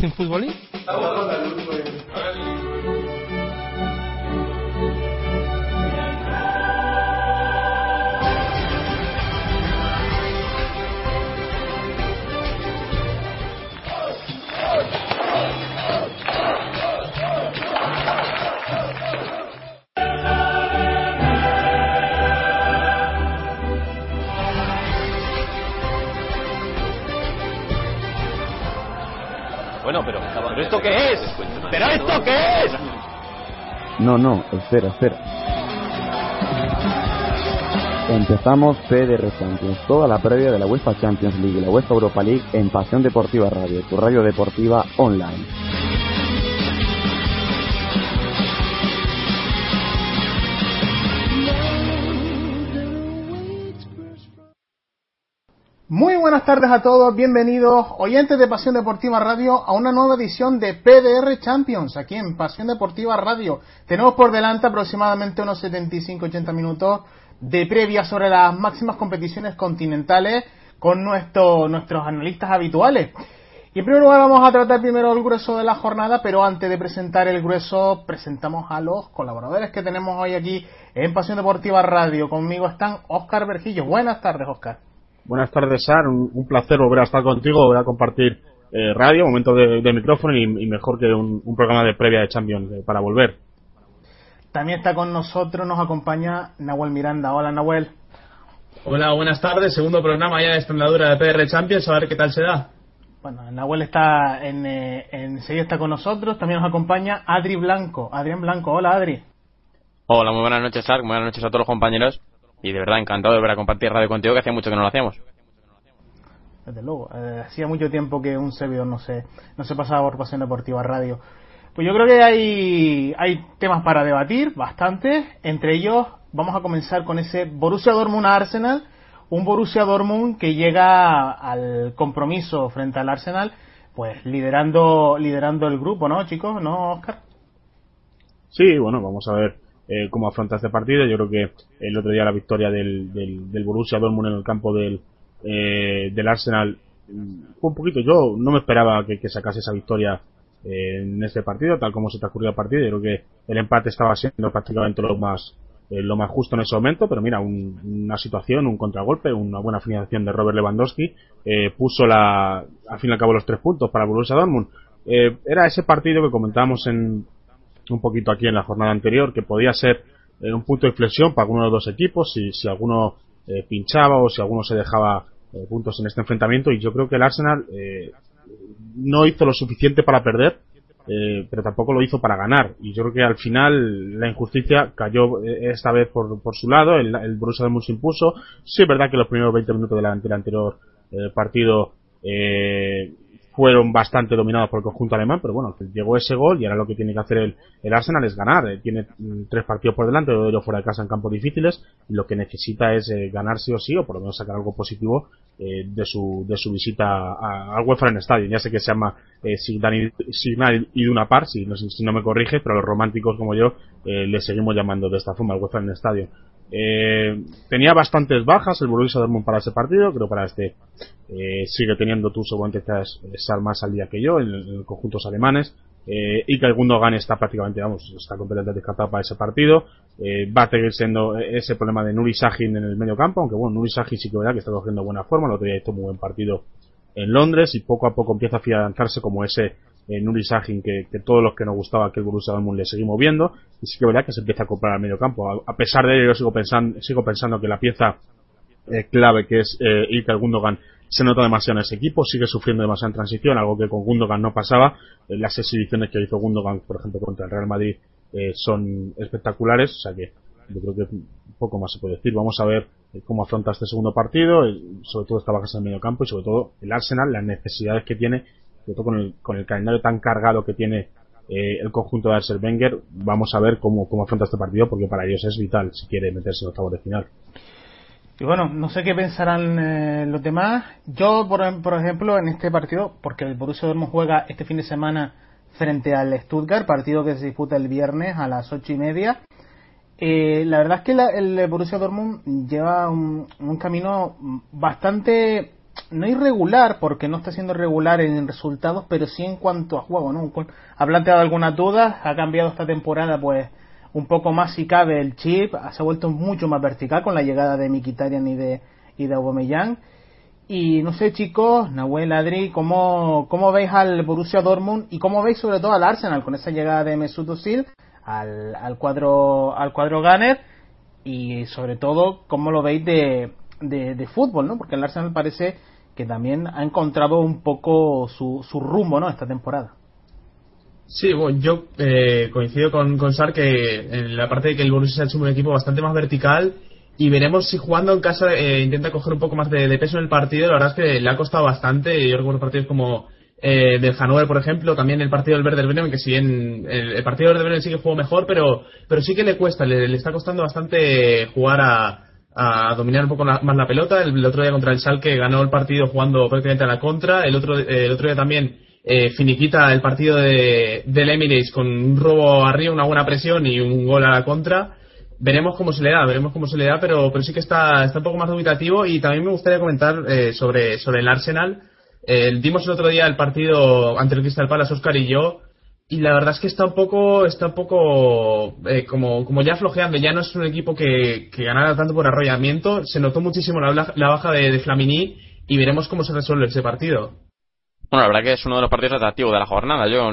¿Hacen futbolín? Pero, ¿pero esto qué es? ¿Pero esto qué es? No, no, espera, espera. Empezamos PDR Champions, toda la previa de la UEFA Champions League y la UEFA Europa League en Pasión Deportiva Radio, tu radio deportiva online. Muy buenas tardes a todos, bienvenidos oyentes de Pasión Deportiva Radio a una nueva edición de PDR Champions aquí en Pasión Deportiva Radio. Tenemos por delante aproximadamente unos 75-80 minutos de previa sobre las máximas competiciones continentales con nuestro, nuestros analistas habituales. Y en primer lugar vamos a tratar primero el grueso de la jornada, pero antes de presentar el grueso presentamos a los colaboradores que tenemos hoy aquí en Pasión Deportiva Radio. Conmigo están Óscar Vergillo. Buenas tardes, Óscar. Buenas tardes, Sar. Un, un, placer volver a estar contigo, volver a compartir eh, radio, momento de, de micrófono y, y, mejor que un, un, programa de previa de Champions eh, para volver. También está con nosotros, nos acompaña Nahuel Miranda. Hola, Nahuel. Hola, buenas tardes. Segundo programa ya de esta andadura de PR Champions, a ver qué tal se da. Bueno, Nahuel está en, eh, enseguida está con nosotros. También nos acompaña Adri Blanco. Adrián Blanco. Hola, Adri. Hola, muy buenas noches, Sark. Buenas noches a todos los compañeros. Y de verdad, encantado de volver a compartir radio contigo, que hacía mucho que no lo hacíamos. Desde luego, eh, hacía mucho tiempo que un servidor no se, no se pasaba por Pasión Deportiva Radio. Pues yo creo que hay, hay temas para debatir, bastantes. Entre ellos, vamos a comenzar con ese Borussia Dortmund Arsenal. Un Borussia Dortmund que llega al compromiso frente al Arsenal, pues liderando, liderando el grupo, ¿no, chicos? ¿No, Oscar? Sí, bueno, vamos a ver eh, cómo afronta este partido. Yo creo que el otro día la victoria del, del, del Borussia Dortmund en el campo del, eh, del Arsenal fue un poquito. Yo no me esperaba que, que sacase esa victoria eh, en este partido, tal como se transcurrió el partido. Yo creo que el empate estaba siendo prácticamente lo más eh, lo más justo en ese momento, pero mira, un, una situación, un contragolpe, una buena finalización de Robert Lewandowski, eh, puso la, al fin y al cabo los tres puntos para Borussia Dortmund. Eh, era ese partido que comentábamos en, un poquito aquí en la jornada anterior, que podía ser eh, un punto de inflexión para alguno de los dos equipos, si, si alguno eh, pinchaba o si alguno se dejaba eh, puntos en este enfrentamiento, y yo creo que el Arsenal no hizo lo suficiente para perder, pero tampoco lo hizo para ganar, y yo creo que al final la injusticia cayó esta vez por, por su lado, el, el Borussia Dortmund se impuso, sí es verdad que los primeros 20 minutos del, del anterior partido fueron bastante dominados por el conjunto alemán, pero bueno, llegó ese gol y ahora lo que tiene que hacer el, el Arsenal es ganar. Eh, tiene mm, tres partidos por delante, dos de fuera de casa en campos difíciles, y lo que necesita es eh, ganar sí o sí, o por lo menos sacar algo positivo eh, de su de su visita al Westfalen Stadium. Ya sé que se llama eh, Signal, Signal Iduna Par, si no, si no me corrige, pero los románticos como yo eh, le seguimos llamando de esta forma al Westfalen Stadium. Eh, tenía bastantes bajas el Borussia Dortmund para ese partido, creo para este eh, sigue teniendo tú seguramente estar más al día que yo en, conjuntos alemanes eh, y que el Gundogan está prácticamente, vamos, está completamente descartado para ese partido. Eh, va a seguir siendo ese problema de Nuri Sahin en el medio campo, aunque bueno, Nuri Sahin sí que verdad que está cogiendo buena forma, el otro día muy buen partido en Londres y poco a poco empieza a afianzarse como ese eh, Nuri Sahin que, todos los que nos gustaba que el Borussia Dortmund le seguimos viendo y sí que verdad que se empieza a comprar al medio campo. A, pesar de ello yo sigo pensando, sigo pensando que la pieza eh, clave que es eh, Ilkay Gundogan se nota demasiado en ese equipo, sigue sufriendo demasiado en transición, algo que con Gundogan no pasaba. Eh, las exhibiciones que hizo Gundogan, por ejemplo, contra el Real Madrid eh, son espectaculares, o sea que yo creo que poco más se puede decir. Vamos a ver eh, cómo afronta este segundo partido, sobre todo esta baja en el medio campo y sobre todo el Arsenal, las necesidades que tiene, sobre todo con el, con el calendario tan cargado que tiene eh, el conjunto de Arsene Wenger, vamos a ver cómo, cómo afronta este partido porque para ellos es vital si quiere meterse en octavos de final. Y bueno, no sé qué pensarán eh, los demás. Yo, por, por, ejemplo, en este partido, porque el Borussia Dortmund juega este fin de semana frente al Stuttgart, partido que se disputa el viernes a las ocho y media. Eh, la verdad es que la, el Borussia Dortmund lleva un, un, camino bastante no irregular porque no está siendo regular en resultados pero sí en cuanto a juego no ha planteado algunas dudas ha cambiado esta temporada pues un poco más si cabe el chip se ha vuelto mucho más vertical con la llegada de Mikitarian y de y de Aubameyang y no sé chicos Nahuel Adri cómo cómo veis al Borussia Dortmund y cómo veis sobre todo al Arsenal con esa llegada de Mesut Özil al, al cuadro al cuadro Gunner y sobre todo cómo lo veis de, de, fútbol, ¿no? Porque el Arsenal parece que también ha encontrado un poco su, su rumbo, ¿no? Esta temporada. Sí, bueno, yo eh, coincido con, con Sar que en la parte de que el Borussia hecho un equipo bastante más vertical y veremos si jugando en casa eh, intenta coger un poco más de, peso en el partido. La verdad es que le ha costado bastante. Yo recuerdo partidos como eh, del Hannover, por ejemplo, también el partido del Werder Bremen, que si bien el, el partido del Werder Bremen sí que jugó mejor, pero, pero sí que le cuesta, le está costando bastante jugar a, a dominar un poco más la pelota. El, otro día contra el Schalke ganó el partido jugando prácticamente a la contra. El otro, el otro día también eh, finiquita el partido de, del Emirates con un robo arriba, una buena presión y un gol a la contra. Veremos cómo se le da, veremos cómo se le da, pero, pero sí que está, está un poco más dubitativo y también me gustaría comentar eh, sobre, sobre el Arsenal eh, dimos el otro día el partido ante el Crystal Palace, Oscar y yo, y la verdad es que está un poco, está un poco eh, como, como ya flojeando, ya no es un equipo que, que ganara tanto por arrollamiento, se notó muchísimo la, la baja de, de, Flamini y veremos cómo se resuelve ese partido. Bueno, la verdad que es uno de los partidos atractivos de la jornada. Yo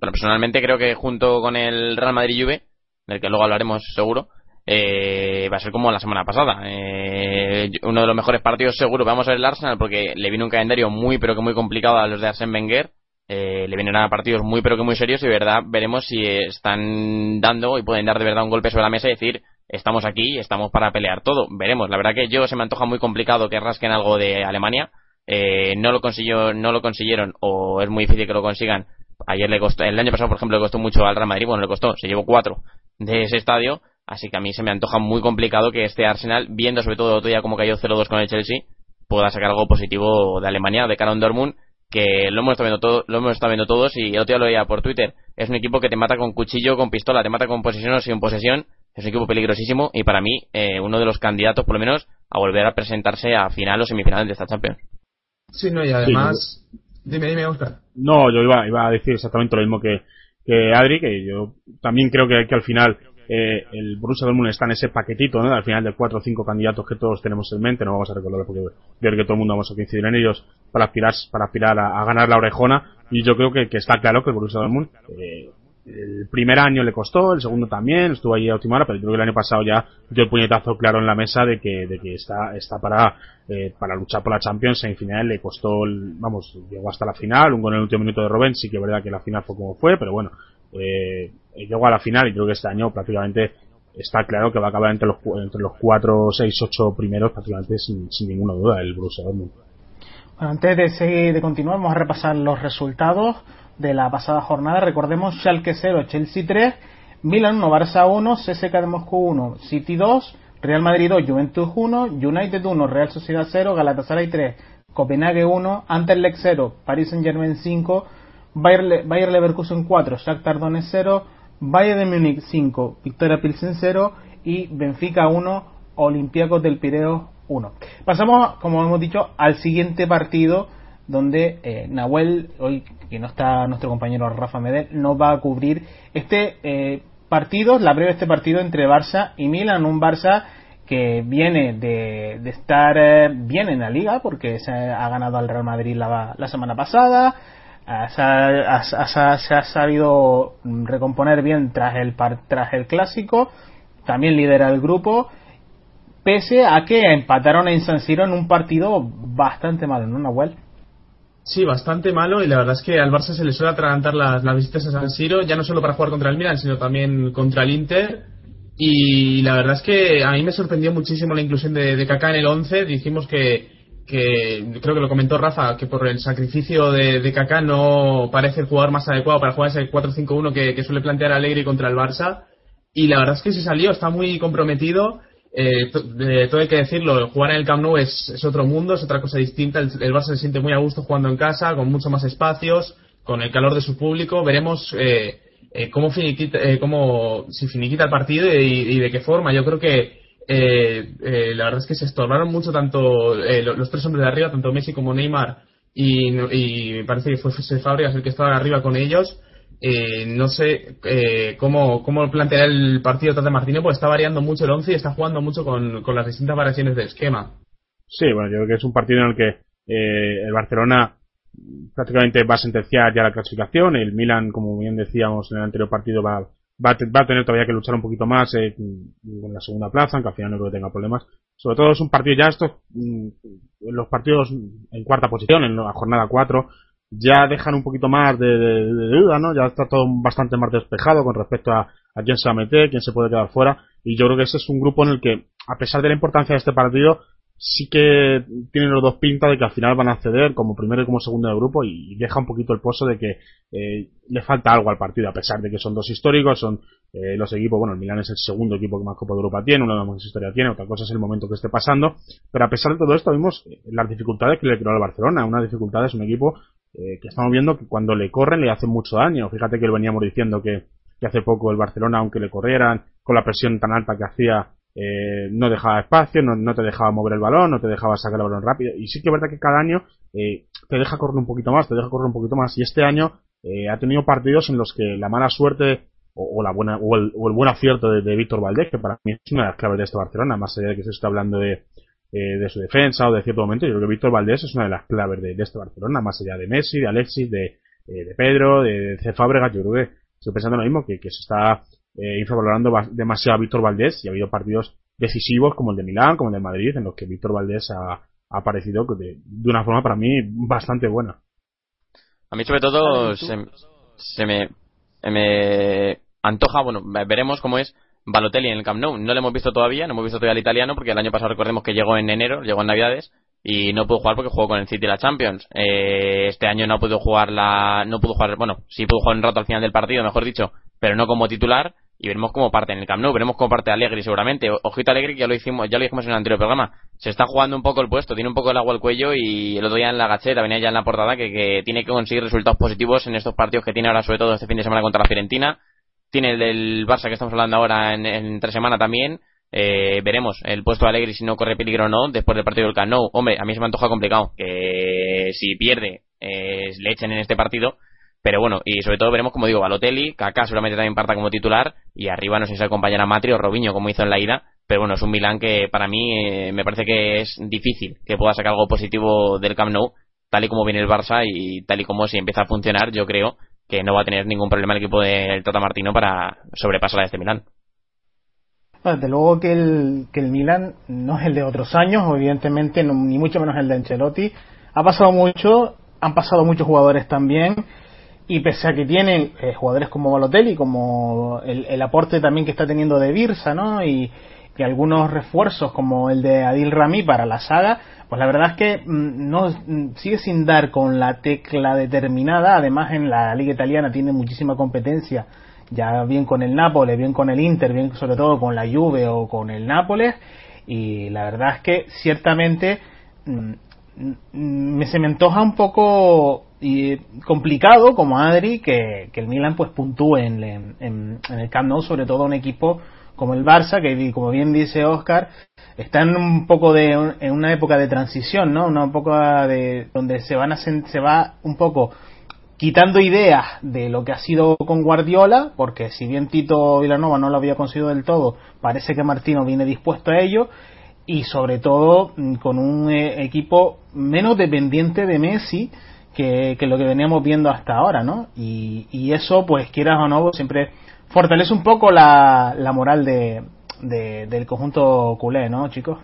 personalmente creo que junto con el Real Madrid Juve, del que luego hablaremos seguro, eh, va a ser como la semana pasada. Eh, uno de los mejores partidos seguro. Vamos a ver el Arsenal porque le viene un calendario muy pero que muy complicado a los de Arsene Wenger. Eh, le vienen a partidos muy pero que muy serios y de verdad veremos si están dando y pueden dar de verdad un golpe sobre la mesa y decir estamos aquí, estamos para pelear todo. Veremos. La verdad que yo se me antoja muy complicado que rasquen algo de Alemania. Eh, no lo consiguió, no lo consiguieron o es muy difícil que lo consigan. Ayer le costó, el año pasado por ejemplo le costó mucho al Real Madrid, bueno le costó, se llevó cuatro de ese estadio Así que a mí se me antoja muy complicado que este Arsenal, viendo sobre todo otro día cómo cayó 0-2 con el Chelsea, pueda sacar algo positivo de Alemania, de cara a Dortmund, que lo hemos estado viendo, todo, lo hemos estado viendo todos y el otro día lo veía por Twitter. Es un equipo que te mata con cuchillo, con pistola, te mata con posesión o sin posesión. Es un equipo peligrosísimo y para mí eh, uno de los candidatos, por lo menos, a volver a presentarse a final o semifinal de esta Champions. Sí, no, y además... Dime, dime, Oscar. No, yo iba, iba a decir exactamente lo mismo que, que Adri, que yo también creo que, que al final eh, el Borussia Dortmund está en ese paquetito, ¿no? Al final de cuatro o cinco candidatos que todos tenemos en mente, no vamos a recordar porque ver que todo el mundo vamos a coincidir en ellos para aspirar, para aspirar a, ganar la orejona. Y yo creo que, está claro que el Borussia Dortmund, eh, el primer año le costó, el segundo también, estuvo allí a última hora, pero creo que el año pasado ya dio el puñetazo claro en la mesa de que, de que está, está para, eh, para luchar por la Champions en final le costó, vamos, llegó hasta la final, un gol en el último minuto de Robben, sí que es verdad que la final fue como fue, pero bueno, eh, llegó a la final y creo que este año prácticamente está claro que va a acabar entre los entre los 4, 6, 8 primeros prácticamente sin, sin ninguna duda el Borussia Dortmund. Bueno, antes de seguir de continuar vamos a repasar los resultados de la pasada jornada. Recordemos Schalke 0, Chelsea 3, Milan 1, Barça 1, CSK de Moscú 1, City 2, Real Madrid 2, Juventus 1, United 1, Real Sociedad 0, Galatasaray 3, Copenhague 1, Anderlecht 0, Paris Saint Germain 5, Bayer, Bayer Leverkusen 4, Shakhtar Donetsk 0, Bayern de Múnich 5, Victoria Pilsen 0 y Benfica 1, Olympiacos del Pireo 1. Pasamos, como hemos dicho, al siguiente partido donde eh, Nahuel, hoy que no está nuestro compañero Rafa Medel, nos va a cubrir este eh, partido, la breve este partido entre Barça y Milan, un Barça que viene de, de estar eh, bien en la liga porque se ha ganado al Real Madrid la, la semana pasada, se ha, sabido recomponer bien tras el, tras el clásico, también lidera el grupo, pese a que empataron en San Siro en un partido bastante malo, ¿no, Nahuel? Sí, bastante malo y la verdad es que al Barça se le suele atragantar las, las visitas a San Siro, ya no solo para jugar contra el Milan, sino también contra el Inter. Y la verdad es que a mí me sorprendió muchísimo la inclusión de, de Kaká en el 11. Dijimos que, que, creo que lo comentó Rafa, que por el sacrificio de, de Kaká no parece el jugador más adecuado para jugar ese 4-5-1 que, suele plantear Alegre contra el Barça. Y la verdad es que se salió, está muy comprometido. Eh, todo hay que decirlo, jugar en el Camp Nou es, otro mundo, es otra cosa distinta. El, Barça se siente muy a gusto jugando en casa, con mucho más espacios, con el calor de su público. Veremos eh, eh, cómo, finiquita, eh, cómo si finiquita el partido y, de qué forma. Yo creo que eh, eh, la verdad es que se estorbaron mucho tanto eh, los tres hombres de arriba, tanto Messi como Neymar, y, me parece que fue José Fábregas el que estaba arriba con ellos. Eh, no sé eh, cómo, cómo plantear el partido Tata Martínez, porque está variando mucho el once y está jugando mucho con, con, las distintas variaciones del esquema. Sí, bueno, yo creo que es un partido en el que el Barcelona prácticamente va a sentenciar ya la clasificación. El Milan, como bien decíamos en el anterior partido, va, va, a, va a tener todavía que luchar un poquito más eh, con la segunda plaza, aunque al final no creo que tenga problemas. Sobre todo es un partido ya estos, los partidos en cuarta posición, en la jornada 4, ya dejan un poquito más de, duda, ¿no? Ya está todo bastante más despejado con respecto a, a quién se va a meter, quién se puede quedar fuera. Y yo creo que ese es un grupo en el que, a pesar de la importancia de este partido, sí que tienen los dos pinta de que al final van a ceder como primero y como segundo del grupo y deja un poquito el pozo de que eh, le falta algo al partido, a pesar de que son dos históricos, son eh, los equipos, bueno, el Milan es el segundo equipo que más Copa de Europa tiene, uno de los más historia tiene, otra cosa es el momento que esté pasando, pero a pesar de todo esto vimos las dificultades que le creó al Barcelona, una dificultad es un equipo eh, que estamos viendo que cuando le corren le hacen mucho daño. Fíjate que veníamos diciendo que, que hace poco el Barcelona, aunque le corrieran con la presión tan alta que hacía, eh, no dejaba espacio, no, no, te dejaba mover el balón, no te dejaba sacar el balón rápido. Y sí que es verdad que cada año eh, te deja correr un poquito más, te deja correr un poquito más. Y este año eh, ha tenido partidos en los que la mala suerte o, o la buena o el, o el, buen acierto de, Víctor Valdés, que para mí es una de las claves de este Barcelona, más allá de que se está hablando de, eh, de su defensa o de cierto momento. Yo creo que Víctor Valdés es una de las claves de, de, este Barcelona, más allá de Messi, de Alexis, de, eh, de Pedro, de, de Fábregas. Yo creo que estoy pensando lo mismo, que, que se está eh, infravalorando demasiado a Víctor Valdés y ha habido partidos decisivos como el de Milán, como el de Madrid, en los que Víctor Valdés ha, ha aparecido de, de, una forma para mí bastante buena. A mí sobre todo se, se me, me antoja, bueno, veremos cómo es Balotelli en el Camp Nou. No lo hemos visto todavía, no hemos visto todavía al italiano porque el año pasado recordemos que llegó en enero, llegó en Navidades y no pudo jugar porque jugó con el City la Champions. Eh, este año no pudo jugar la, no pudo jugar, bueno, sí pudo jugar un rato al final del partido, mejor dicho, pero no como titular y veremos cómo parte en el Camp Nou, veremos cómo parte Alegri seguramente. Ojito Alegri que ya lo hicimos, ya lo dijimos en el anterior programa. Se está jugando un poco el puesto, tiene un poco el agua al cuello y el otro día en la gacheta venía ya en la portada que, que tiene que conseguir resultados positivos en estos partidos que tiene ahora sobre todo este fin de semana contra la Fiorentina tiene el del Barça que estamos hablando ahora en, en tres semanas también. Eh, veremos el puesto de Alegri si no corre peligro o no después del partido del Camp Nou. Hombre, a mí se me antoja complicado que si pierde eh, le echen en este partido. Pero bueno, y sobre todo veremos, como digo, Balotelli, Kaká seguramente también parta como titular y arriba no sé si se acompañará Matri o Robinho como hizo en la ida. Pero bueno, es un Milán que para mí eh, me parece que es difícil que pueda sacar algo positivo del Camp Nou, tal y como viene el Barça y tal y como si empieza a funcionar, yo creo que no va a tener ningún problema el equipo del Tata Martino para sobrepasar a este Milán. Desde luego que el, que el Milan no es el de otros años, evidentemente, ni mucho menos el de Ancelotti. Ha pasado mucho, han pasado muchos jugadores también, y pese a que tienen eh, jugadores como Balotelli, como el, el, aporte también que está teniendo de Birsa, ¿no? Y, algunos refuerzos como el de Adil Rami para la saga, pues la verdad es que mm, no sigue sin dar con la tecla determinada. Además, en la liga italiana tiene muchísima competencia ya bien con el Nápoles, bien con el Inter, bien sobre todo con la Juve o con el Nápoles y la verdad es que ciertamente me se me antoja un poco y complicado como Adri que, que el Milan pues puntúe en, en, en, el Camp Nou sobre todo un equipo como el Barça que como bien dice Oscar está en un poco de en una época de transición no una época de donde se van a se va un poco quitando ideas de lo que ha sido con Guardiola, porque si bien Tito Villanova no lo había conseguido del todo, parece que Martino viene dispuesto a ello, y sobre todo mm, con un eh, equipo menos dependiente de Messi que, que, lo que veníamos viendo hasta ahora, ¿no? Y, eso, pues quieras o no, siempre fortalece un poco la, la moral de, de, del conjunto culé, ¿no, chicos?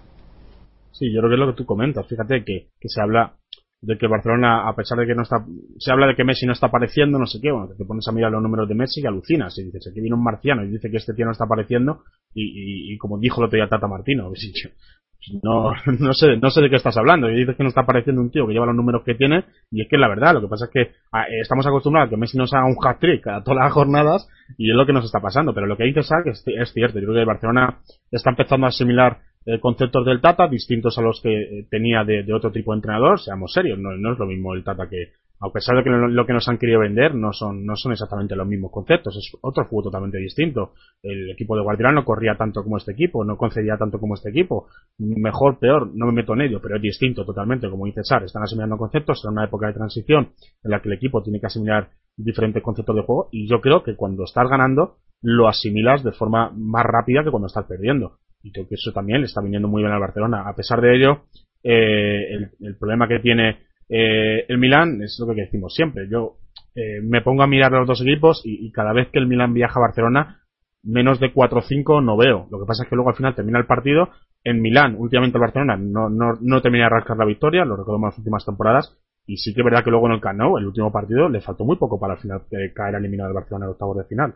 Sí, yo creo que es lo que tú comentas. Fíjate que se habla de que Barcelona, a pesar de que no está, se habla de que Messi no está apareciendo, no sé qué, bueno, te pones a mirar los números de Messi y alucinas, y dices, aquí viene un marciano y dice que este tío no está apareciendo, y, como dijo el otro día Tata Martino, no, no sé, no sé de qué estás hablando, y dices que no está apareciendo un tío que lleva los números que tiene, y es que la verdad, lo que pasa es que estamos acostumbrados a que Messi nos haga un hat-trick a todas las jornadas, y es lo que nos está pasando, pero lo que dice Sack es, es cierto, yo creo que Barcelona está empezando a asimilar eh, conceptos del Tata distintos a los que eh, tenía de, otro tipo de entrenador, seamos serios, no, es lo mismo el Tata que, a pesar de que lo, que nos han querido vender no son, no son exactamente los mismos conceptos, es otro juego totalmente distinto. El equipo de Guardiola no corría tanto como este equipo, no concedía tanto como este equipo. Mejor, peor, no me meto en ello, pero es distinto totalmente, como dice Sar, están asimilando conceptos en una época de transición en la que el equipo tiene que asimilar diferentes conceptos de juego y yo creo que cuando estás ganando lo asimilas de forma más rápida que cuando estás perdiendo y creo que eso también le está viniendo muy bien al Barcelona. A pesar de ello, eh, el, problema que tiene eh, el Milan es lo que decimos siempre. Yo eh, me pongo a mirar los dos equipos y, cada vez que el Milan viaja a Barcelona, menos de 4 o 5 no veo. Lo que pasa es que luego al final termina el partido. En Milán, últimamente el Barcelona no, no, no termina de rascar la victoria, lo recuerdo en las últimas temporadas. Y sí que es verdad que luego en el Camp el último partido, le faltó muy poco para al final caer eliminado el Barcelona en el octavo de final.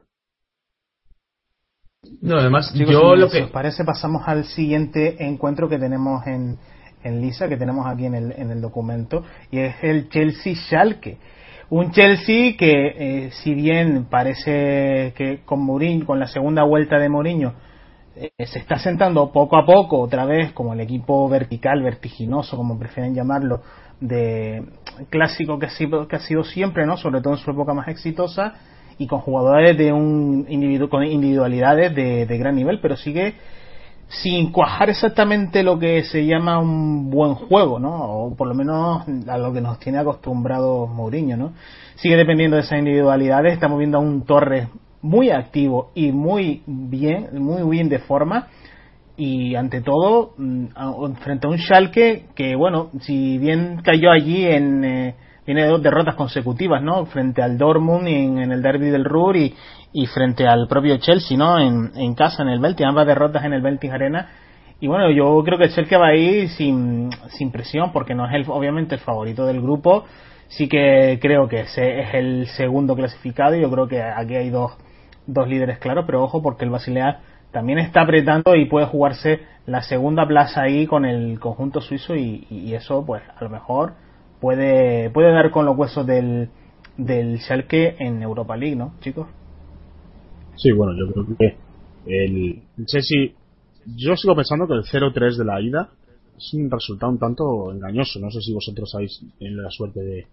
No, además, yo lo que. parece, pasamos al siguiente encuentro que tenemos en, en Lisa, que tenemos aquí en el, en el documento, y es el Chelsea-Schalke. Un Chelsea que, eh, si bien parece que con Mourinho, con la segunda vuelta de Mourinho, eh, se está sentando poco a poco otra vez como el equipo vertical, vertiginoso, como prefieren llamarlo, de clásico que ha sido, que ha sido siempre, ¿no? Sobre todo en su época más exitosa y con jugadores de un individuo con individualidades de, de, gran nivel, pero sigue sin cuajar exactamente lo que se llama un buen juego, ¿no? O por lo menos a lo que nos tiene acostumbrado Mourinho, ¿no? Sigue dependiendo de esas individualidades, estamos viendo a un Torres muy activo y muy bien, muy bien de forma y ante todo mm, frente a un Schalke que bueno, si bien cayó allí en eh, viene dos derrotas consecutivas, ¿no? Frente al Dortmund en, en el derby del Ruhr y, y, frente al propio Chelsea, ¿no? En, en casa, en el Belty, ambas derrotas en el Belty Arena. Y bueno, yo creo que el Chelsea va a ir sin, sin presión, porque no es el, obviamente el favorito del grupo. Sí que creo que ese es el segundo clasificado y yo creo que aquí hay dos, dos líderes claros, pero ojo porque el Basilea también está apretando y puede jugarse la segunda plaza ahí con el conjunto suizo y, y eso pues a lo mejor puede, puede dar con los huesos del, del Schalke en Europa League, ¿no, chicos? Sí, bueno, yo creo que el, Chelsea, yo sigo pensando que el 0-3 de la ida es un resultado un tanto engañoso. No sé si vosotros habéis tenido la suerte de,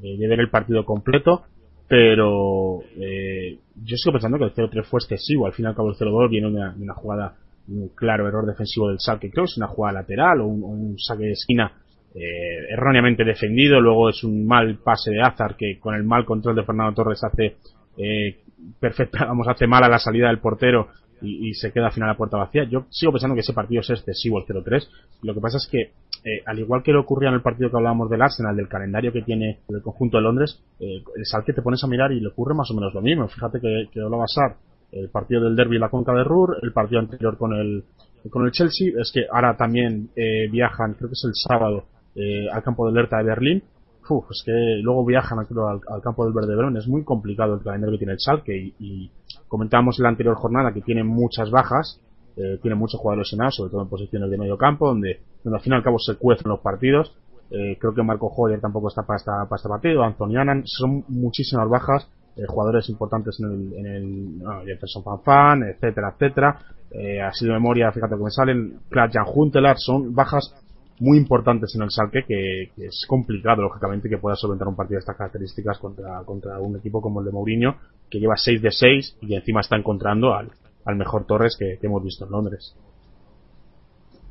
de, ver el partido completo, pero eh, yo sigo pensando que el 0-3 fue excesivo. Al fin y al cabo el 0-2 viene de una, una, jugada, un claro error defensivo del Schalke. Creo que es una jugada lateral o un saque de esquina eh, erróneamente defendido, luego es un mal pase de Azar que con el mal control de Fernando Torres hace eh, perfecta, vamos, hace mal a la salida del portero y, se queda al final la puerta vacía. Yo sigo pensando que ese partido es excesivo, el 0-3. Lo que pasa es que, eh, al igual que le ocurría en el partido que hablábamos del Arsenal, del calendario que tiene el conjunto de Londres, eh, el que te pones a mirar y le ocurre más o menos lo mismo. Fíjate que, que va a Sar, el partido del derby la Conca de Ruhr, el partido anterior con el, con el Chelsea, es que ahora también eh, viajan, creo que es el sábado, eh, al campo del Hertha de Berlín, uf, es que luego viajan al, campo del Verde Verón, es muy complicado el calendario que tiene el Schalke y, y comentábamos en la anterior jornada que tiene muchas bajas, eh, tiene muchos jugadores lesionados, sobre todo en posiciones de medio campo, donde, donde al fin y al cabo se cuecen los partidos. Eh, creo que Marco Joyer tampoco está para, esta, para este partido, Anthony Annan, son muchísimas bajas, eh, jugadores importantes en el, en el no, Jefferson Fanfan, etcétera, etcétera. Eh, así de memoria, fíjate que me salen, Clark Jan Huntelaar, son bajas muy importantes en el Salque que, es complicado, lógicamente, que pueda solventar un partido de estas características contra, contra un equipo como el de Mourinho, que lleva 6 de 6 y encima está encontrando al, al mejor Torres que, hemos visto en Londres.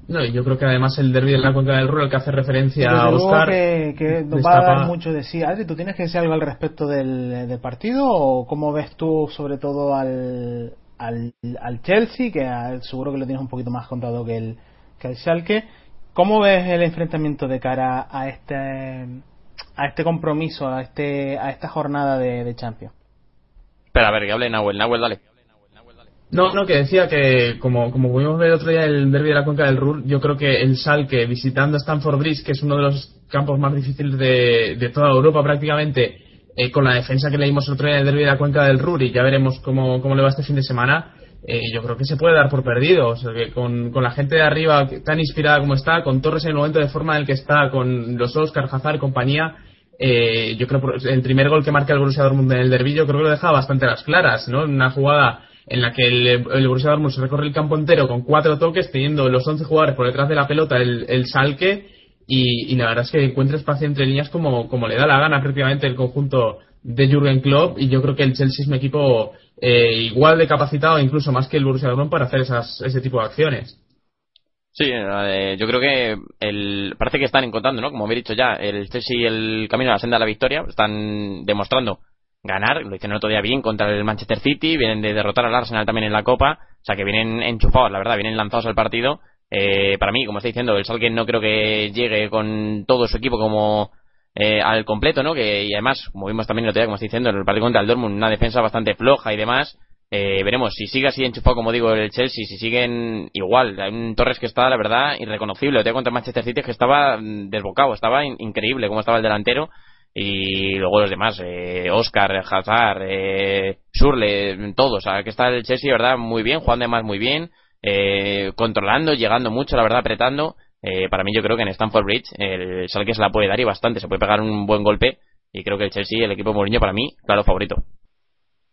No, yo creo que además el derby de la cuenca del Rural que hace referencia a Oscar. que, que nos va a dar mucho de sí. Adri, ¿tú tienes que decir algo al respecto del, partido o cómo ves tú, sobre todo, al, al, al Chelsea, que seguro que lo tienes un poquito más contado que el, que el Schalke? ¿Cómo ves el enfrentamiento de cara a este a este compromiso, a este a esta jornada de, de Champions? Espera, a ver, que hable Nahuel. Nahuel, dale. No, no, que decía que como, como pudimos ver el otro día el derby de la cuenca del Ruhr, yo creo que el Salque visitando Stanford Bridge, que es uno de los campos más difíciles de, de toda Europa prácticamente, eh, con la defensa que leímos el otro día en el derby de la cuenca del Ruhr y ya veremos cómo, cómo le va este fin de semana, eh, yo creo que se puede dar por perdido. O sea, que con, con la gente de arriba tan inspirada como está, con Torres en el momento de forma en el que está, con los Oscar, Hazard, compañía, eh, yo creo el primer gol que marca el Borussia Dortmund en el derby, yo creo que lo deja bastante a las claras, ¿no? Una jugada en la que el, el Borussia Dortmund se recorre el campo entero con cuatro toques, teniendo los 11 jugadores por detrás de la pelota, el, el salque, y, y, la verdad es que encuentra espacio entre líneas como, como le da la gana prácticamente el conjunto de Jurgen Klopp, y yo creo que el Chelsea es un equipo eh, igual de capacitado, incluso más que el Borussia Dortmund, para hacer esas, ese tipo de acciones. Sí, eh, yo creo que el, parece que están encontrando, ¿no? Como he dicho ya, el Chelsea y el camino a la senda de la victoria están demostrando ganar, lo hicieron otro día bien contra el Manchester City, vienen de derrotar al Arsenal también en la Copa, o sea que vienen enchufados, la verdad, vienen lanzados al partido. Eh, para mí, como estoy diciendo, el Salque no creo que llegue con todo su equipo como eh, al completo, ¿no? Que, y además, como vimos también el otro día, como estoy diciendo, en el partido contra el Dortmund, una defensa bastante floja y demás. Eh, veremos si sigue así enchufado, como digo, el Chelsea, si siguen igual. Hay un Torres que está, la verdad, irreconocible. El día contra Manchester City que estaba desbocado, estaba increíble como estaba el delantero y luego los demás, eh, Oscar, Hazard, eh, Surle, todos, o sea, que está el Chelsea, verdad, muy bien, jugando además muy bien, eh, controlando, llegando mucho, la verdad, apretando. Eh, para mí yo creo que en Stamford Bridge el Schalke se la puede dar y bastante, se puede pegar un buen golpe y creo que el Chelsea, el equipo Mourinho, para mí, claro, favorito.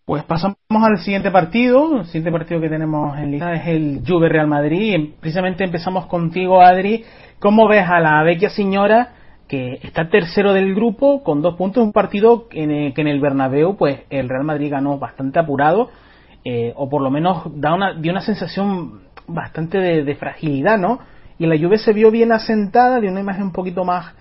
Pues pasamos al siguiente partido. El siguiente partido que tenemos en lista es el Juve Real Madrid. Precisamente empezamos contigo, Adri. ¿Cómo ves a la vecchia señora que está tercero del grupo con dos puntos, un partido en el, que en el Bernabéu pues el Real Madrid ganó bastante apurado eh, o por lo menos da una, dio una sensación bastante de, de, fragilidad, ¿no? Y la Juve se vio bien asentada, de una imagen un poquito más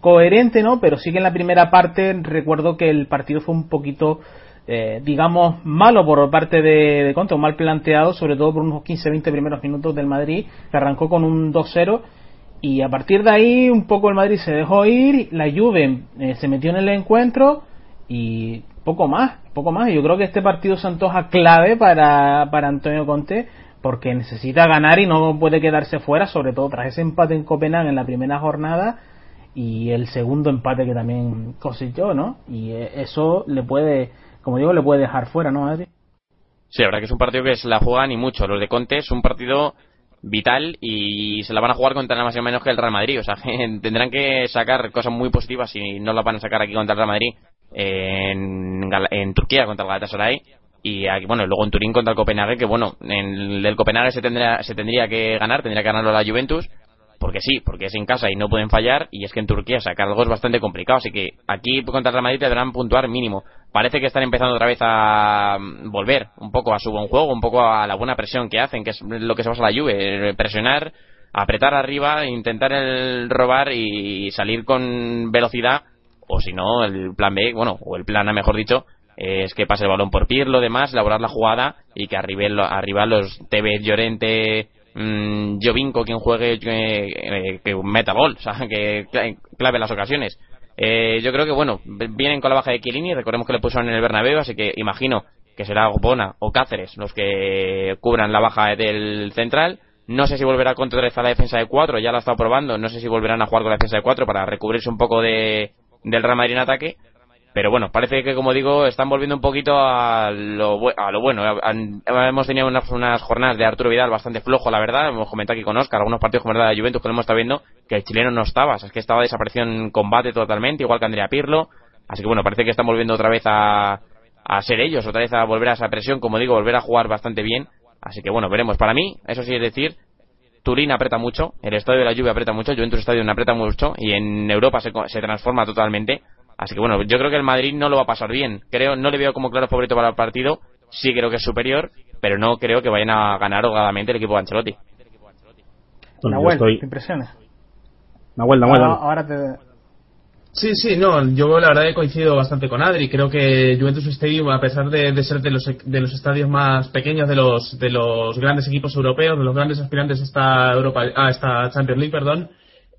coherente, ¿no? Pero sí que en la primera parte recuerdo que el partido fue un poquito, eh, digamos, malo por parte de, de Conte, mal planteado, sobre todo por unos 15-20 primeros minutos del Madrid, que arrancó con un 2-0 y a partir de ahí un poco el Madrid se dejó ir, la Juve eh, se metió en el encuentro y poco más, poco más. Yo creo que este partido se antoja clave para, para Antonio Conte porque necesita ganar y no puede quedarse fuera, sobre todo tras ese empate en Copenhague en la primera jornada y el segundo empate que también cosechó, ¿no? Y eh, eso le puede, como digo, le puede dejar fuera, ¿no, Adri? Sí, la que es un partido que se la juegan y mucho. Los de Conte es un partido vital y se la van a jugar contra nada más y menos que el Real Madrid. O sea, tendrán que sacar cosas muy positivas y no las van a sacar aquí contra el Real Madrid en, en Turquía contra el Galatasaray y bueno, luego en Turín contra el Copenhague, que bueno, en el Copenhague se tendría, se tendría que ganar, tendría que ganarlo la Juventus, porque sí, porque es en casa y no pueden fallar, y es que en Turquía sacar algo es bastante complicado, así que aquí contra el Real Madrid deberán puntuar mínimo. Parece que están empezando otra vez a volver un poco a su buen juego, un poco a la buena presión que hacen, que es lo que se basa la Juve, presionar, apretar arriba, intentar el robar y salir con velocidad, o si no, el plan B, bueno, o el plan A mejor dicho, es que pase el balón por Pirlo, demás, elaborar la jugada y que arriba, arriba los TV Llorente, mmm, quien juegue, eh, que meta gol, o sea, que clave las ocasiones. Eh, yo creo que, bueno, vienen con la baja de Chiellini, recordemos que le pusieron en el Bernabéu, así que imagino que será Bona o Cáceres los que cubran la baja del central. No sé si volverá contra la defensa de cuatro, ya la estado probando, no sé si volverán a jugar con la defensa de cuatro para recubrirse un poco de, del Real Madrid en ataque pero bueno, parece que como digo, están volviendo un poquito a lo, a lo bueno. Hemos tenido unas, unas, jornadas de Arturo Vidal bastante flojo, la verdad. Hemos comentado aquí con Oscar, algunos partidos como verdad de Juventus que lo hemos estado viendo, que el chileno no estaba, o sea, es que estaba desaparecido en combate totalmente, igual que Andrea Pirlo. Así que bueno, parece que están volviendo otra vez a, a ser ellos, otra vez a volver a esa presión, como digo, volver a jugar bastante bien. Así que bueno, veremos. Para mí, eso sí es decir, Turín aprieta mucho, el estadio de la lluvia aprieta mucho, Juventus Estadio no aprieta mucho y en Europa se, se transforma totalmente. Así que bueno, yo creo que el Madrid no lo va a pasar bien. Creo, no le veo como claro favorito para el partido. Sí creo que es superior, pero no creo que vayan a ganar holgadamente el equipo de Ancelotti. Nahuel, estoy... ¿te impresiones? Nahuel, Nahuel. Ahora, ahora te... Sí, sí, no, yo la verdad he coincido bastante con Adri. Creo que Juventus Stadium, a pesar de, de, ser de los, de los estadios más pequeños de los, de los grandes equipos europeos, de los grandes aspirantes a esta, Europa, a esta Champions League, perdón,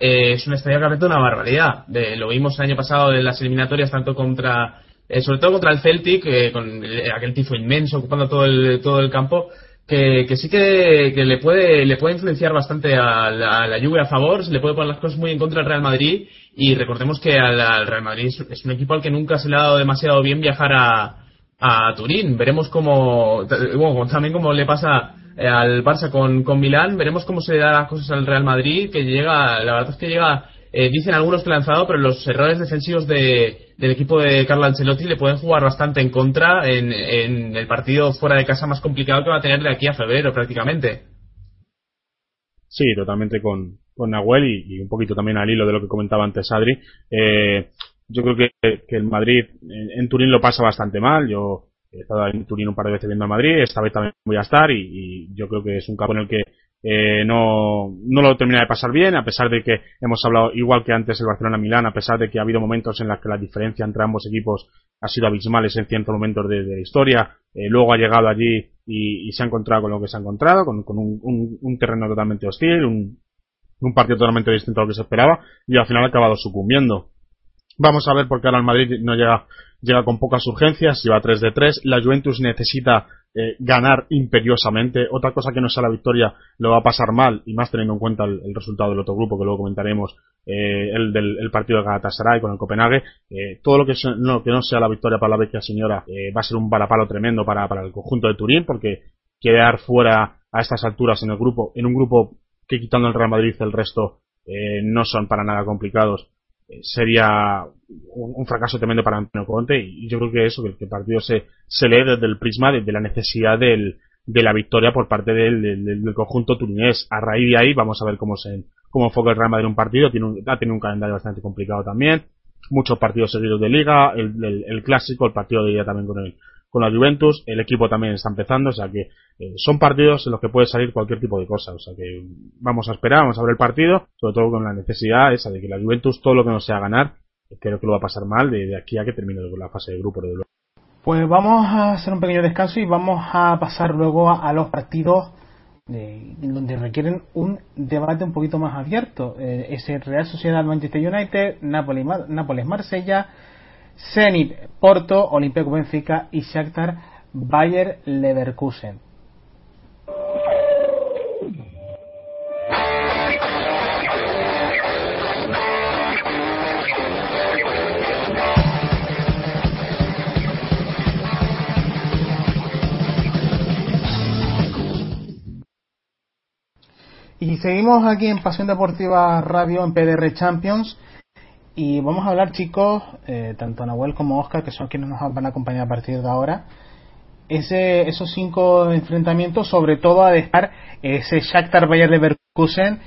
eh, es un estadio que aprieta una barbaridad. De, lo vimos el año pasado en las eliminatorias, tanto contra, eh, sobre todo contra el Celtic, eh, con aquel tifo inmenso ocupando todo el, todo el campo. que, que sí que, que, le puede le puede influenciar bastante a la, a la Juve a favor, se le puede poner las cosas muy en contra del Real Madrid y recordemos que al, Real Madrid es, un equipo al que nunca se le ha dado demasiado bien viajar a, a Turín. Veremos cómo, bueno, también como le pasa eh, al Barça con, con Milán, veremos cómo se le da las cosas al Real Madrid, que llega, la verdad es que llega eh, dicen algunos que lanzado, pero los errores defensivos de, del equipo de Carlo Ancelotti le pueden jugar bastante en contra en, en, el partido fuera de casa más complicado que va a tener de aquí a febrero prácticamente. Sí, totalmente con, con Nahuel y, un poquito también al hilo de lo que comentaba antes Adri. Eh, yo creo que, que el Madrid en, Turín lo pasa bastante mal. Yo he estado en Turín un par de veces viendo al Madrid, esta vez también voy a estar y, yo creo que es un campo en el que eh, no, no lo termina de pasar bien, a pesar de que hemos hablado igual que antes el Barcelona-Milán, a pesar de que ha habido momentos en los que la diferencia entre ambos equipos ha sido abismales en ciertos momentos de, la historia, eh, luego ha llegado allí y, se ha encontrado con lo que se ha encontrado, con, un, un, terreno totalmente hostil, un, un partido totalmente distinto a lo que se esperaba y al final ha acabado sucumbiendo. Vamos a ver por qué ahora el Madrid no llega, llega con pocas urgencias, lleva 3 de 3. La Juventus necesita eh, ganar imperiosamente. Otra cosa que no sea la victoria lo va a pasar mal, y más teniendo en cuenta el, resultado del otro grupo que luego comentaremos, eh, el del partido de Galatasaray con el Copenhague. Eh, todo lo que, no, que no sea la victoria para la vecchia señora va a ser un balapalo tremendo para, para el conjunto de Turín, porque quedar fuera a estas alturas en el grupo, en un grupo que quitando el Real Madrid el resto no son para nada complicados sería un, fracaso tremendo para Antonio Conte y yo creo que eso, que el, partido se, se lee desde el prisma de, la necesidad del, de la victoria por parte del, del, conjunto turinés. A raíz de ahí vamos a ver cómo se cómo enfoca el Real Madrid un partido, tiene un, ha tenido un calendario bastante complicado también, muchos partidos seguidos de liga, el, el clásico, el partido de día también con el, con la Juventus, el equipo también está empezando, o sea que eh, son partidos en los que puede salir cualquier tipo de cosa, o sea que vamos a esperar, vamos a ver el partido, sobre todo con la necesidad esa de que la Juventus todo lo que no sea ganar, creo que lo va a pasar mal de, aquí a que termine la fase de grupo de. Pues vamos a hacer un pequeño descanso y vamos a pasar luego a, los partidos de, donde requieren un debate un poquito más abierto. Eh, ese Real Sociedad Manchester United, Nápoles, Nápoles Marsella, Zenit, Porto, Olympique Benfica y Shakhtar Bayer Leverkusen. Y seguimos aquí en Pasión Deportiva Radio en PDR Champions y vamos a hablar, chicos, eh, tanto Nahuel como Oscar, que son quienes nos van a acompañar a partir de ahora, ese, esos cinco enfrentamientos, sobre todo a dejar ese Shakhtar Bayer Leverkusen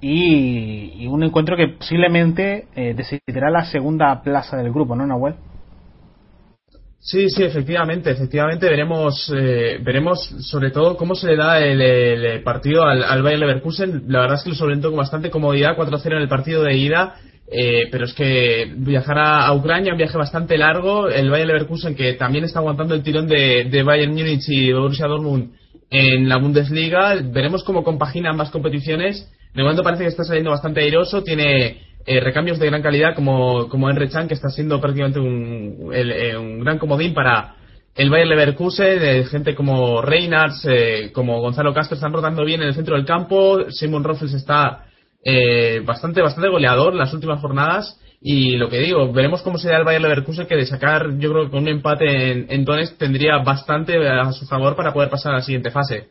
y, y un encuentro que posiblemente eh, decidirá la segunda plaza del grupo, ¿no, Nahuel? Sí, sí, efectivamente, efectivamente veremos, eh, veremos sobre todo cómo se le da el, partido al, al Bayer Leverkusen. La verdad es que lo solventó con bastante comodidad, 4-0 en el partido de ida eh, pero es que viajar a, Ucrania, un viaje bastante largo, el Bayern Leverkusen que también está aguantando el tirón de, Bayern Múnich y Borussia Dortmund en la Bundesliga, veremos cómo compagina ambas competiciones. De momento parece que está saliendo bastante airoso, tiene eh, recambios de gran calidad como, como Enre Chan, que está siendo prácticamente un, eh, un gran comodín para el Bayern Leverkusen, de gente como Reinhardt, como Gonzalo Castro están rotando bien en el centro del campo, Simon Roffels está eh, bastante, bastante goleador las últimas jornadas. Y lo que digo, veremos cómo será el Bayern Leverkusen, que de sacar, yo creo que con un empate en, Donetsk tendría bastante a su favor para poder pasar a la siguiente fase.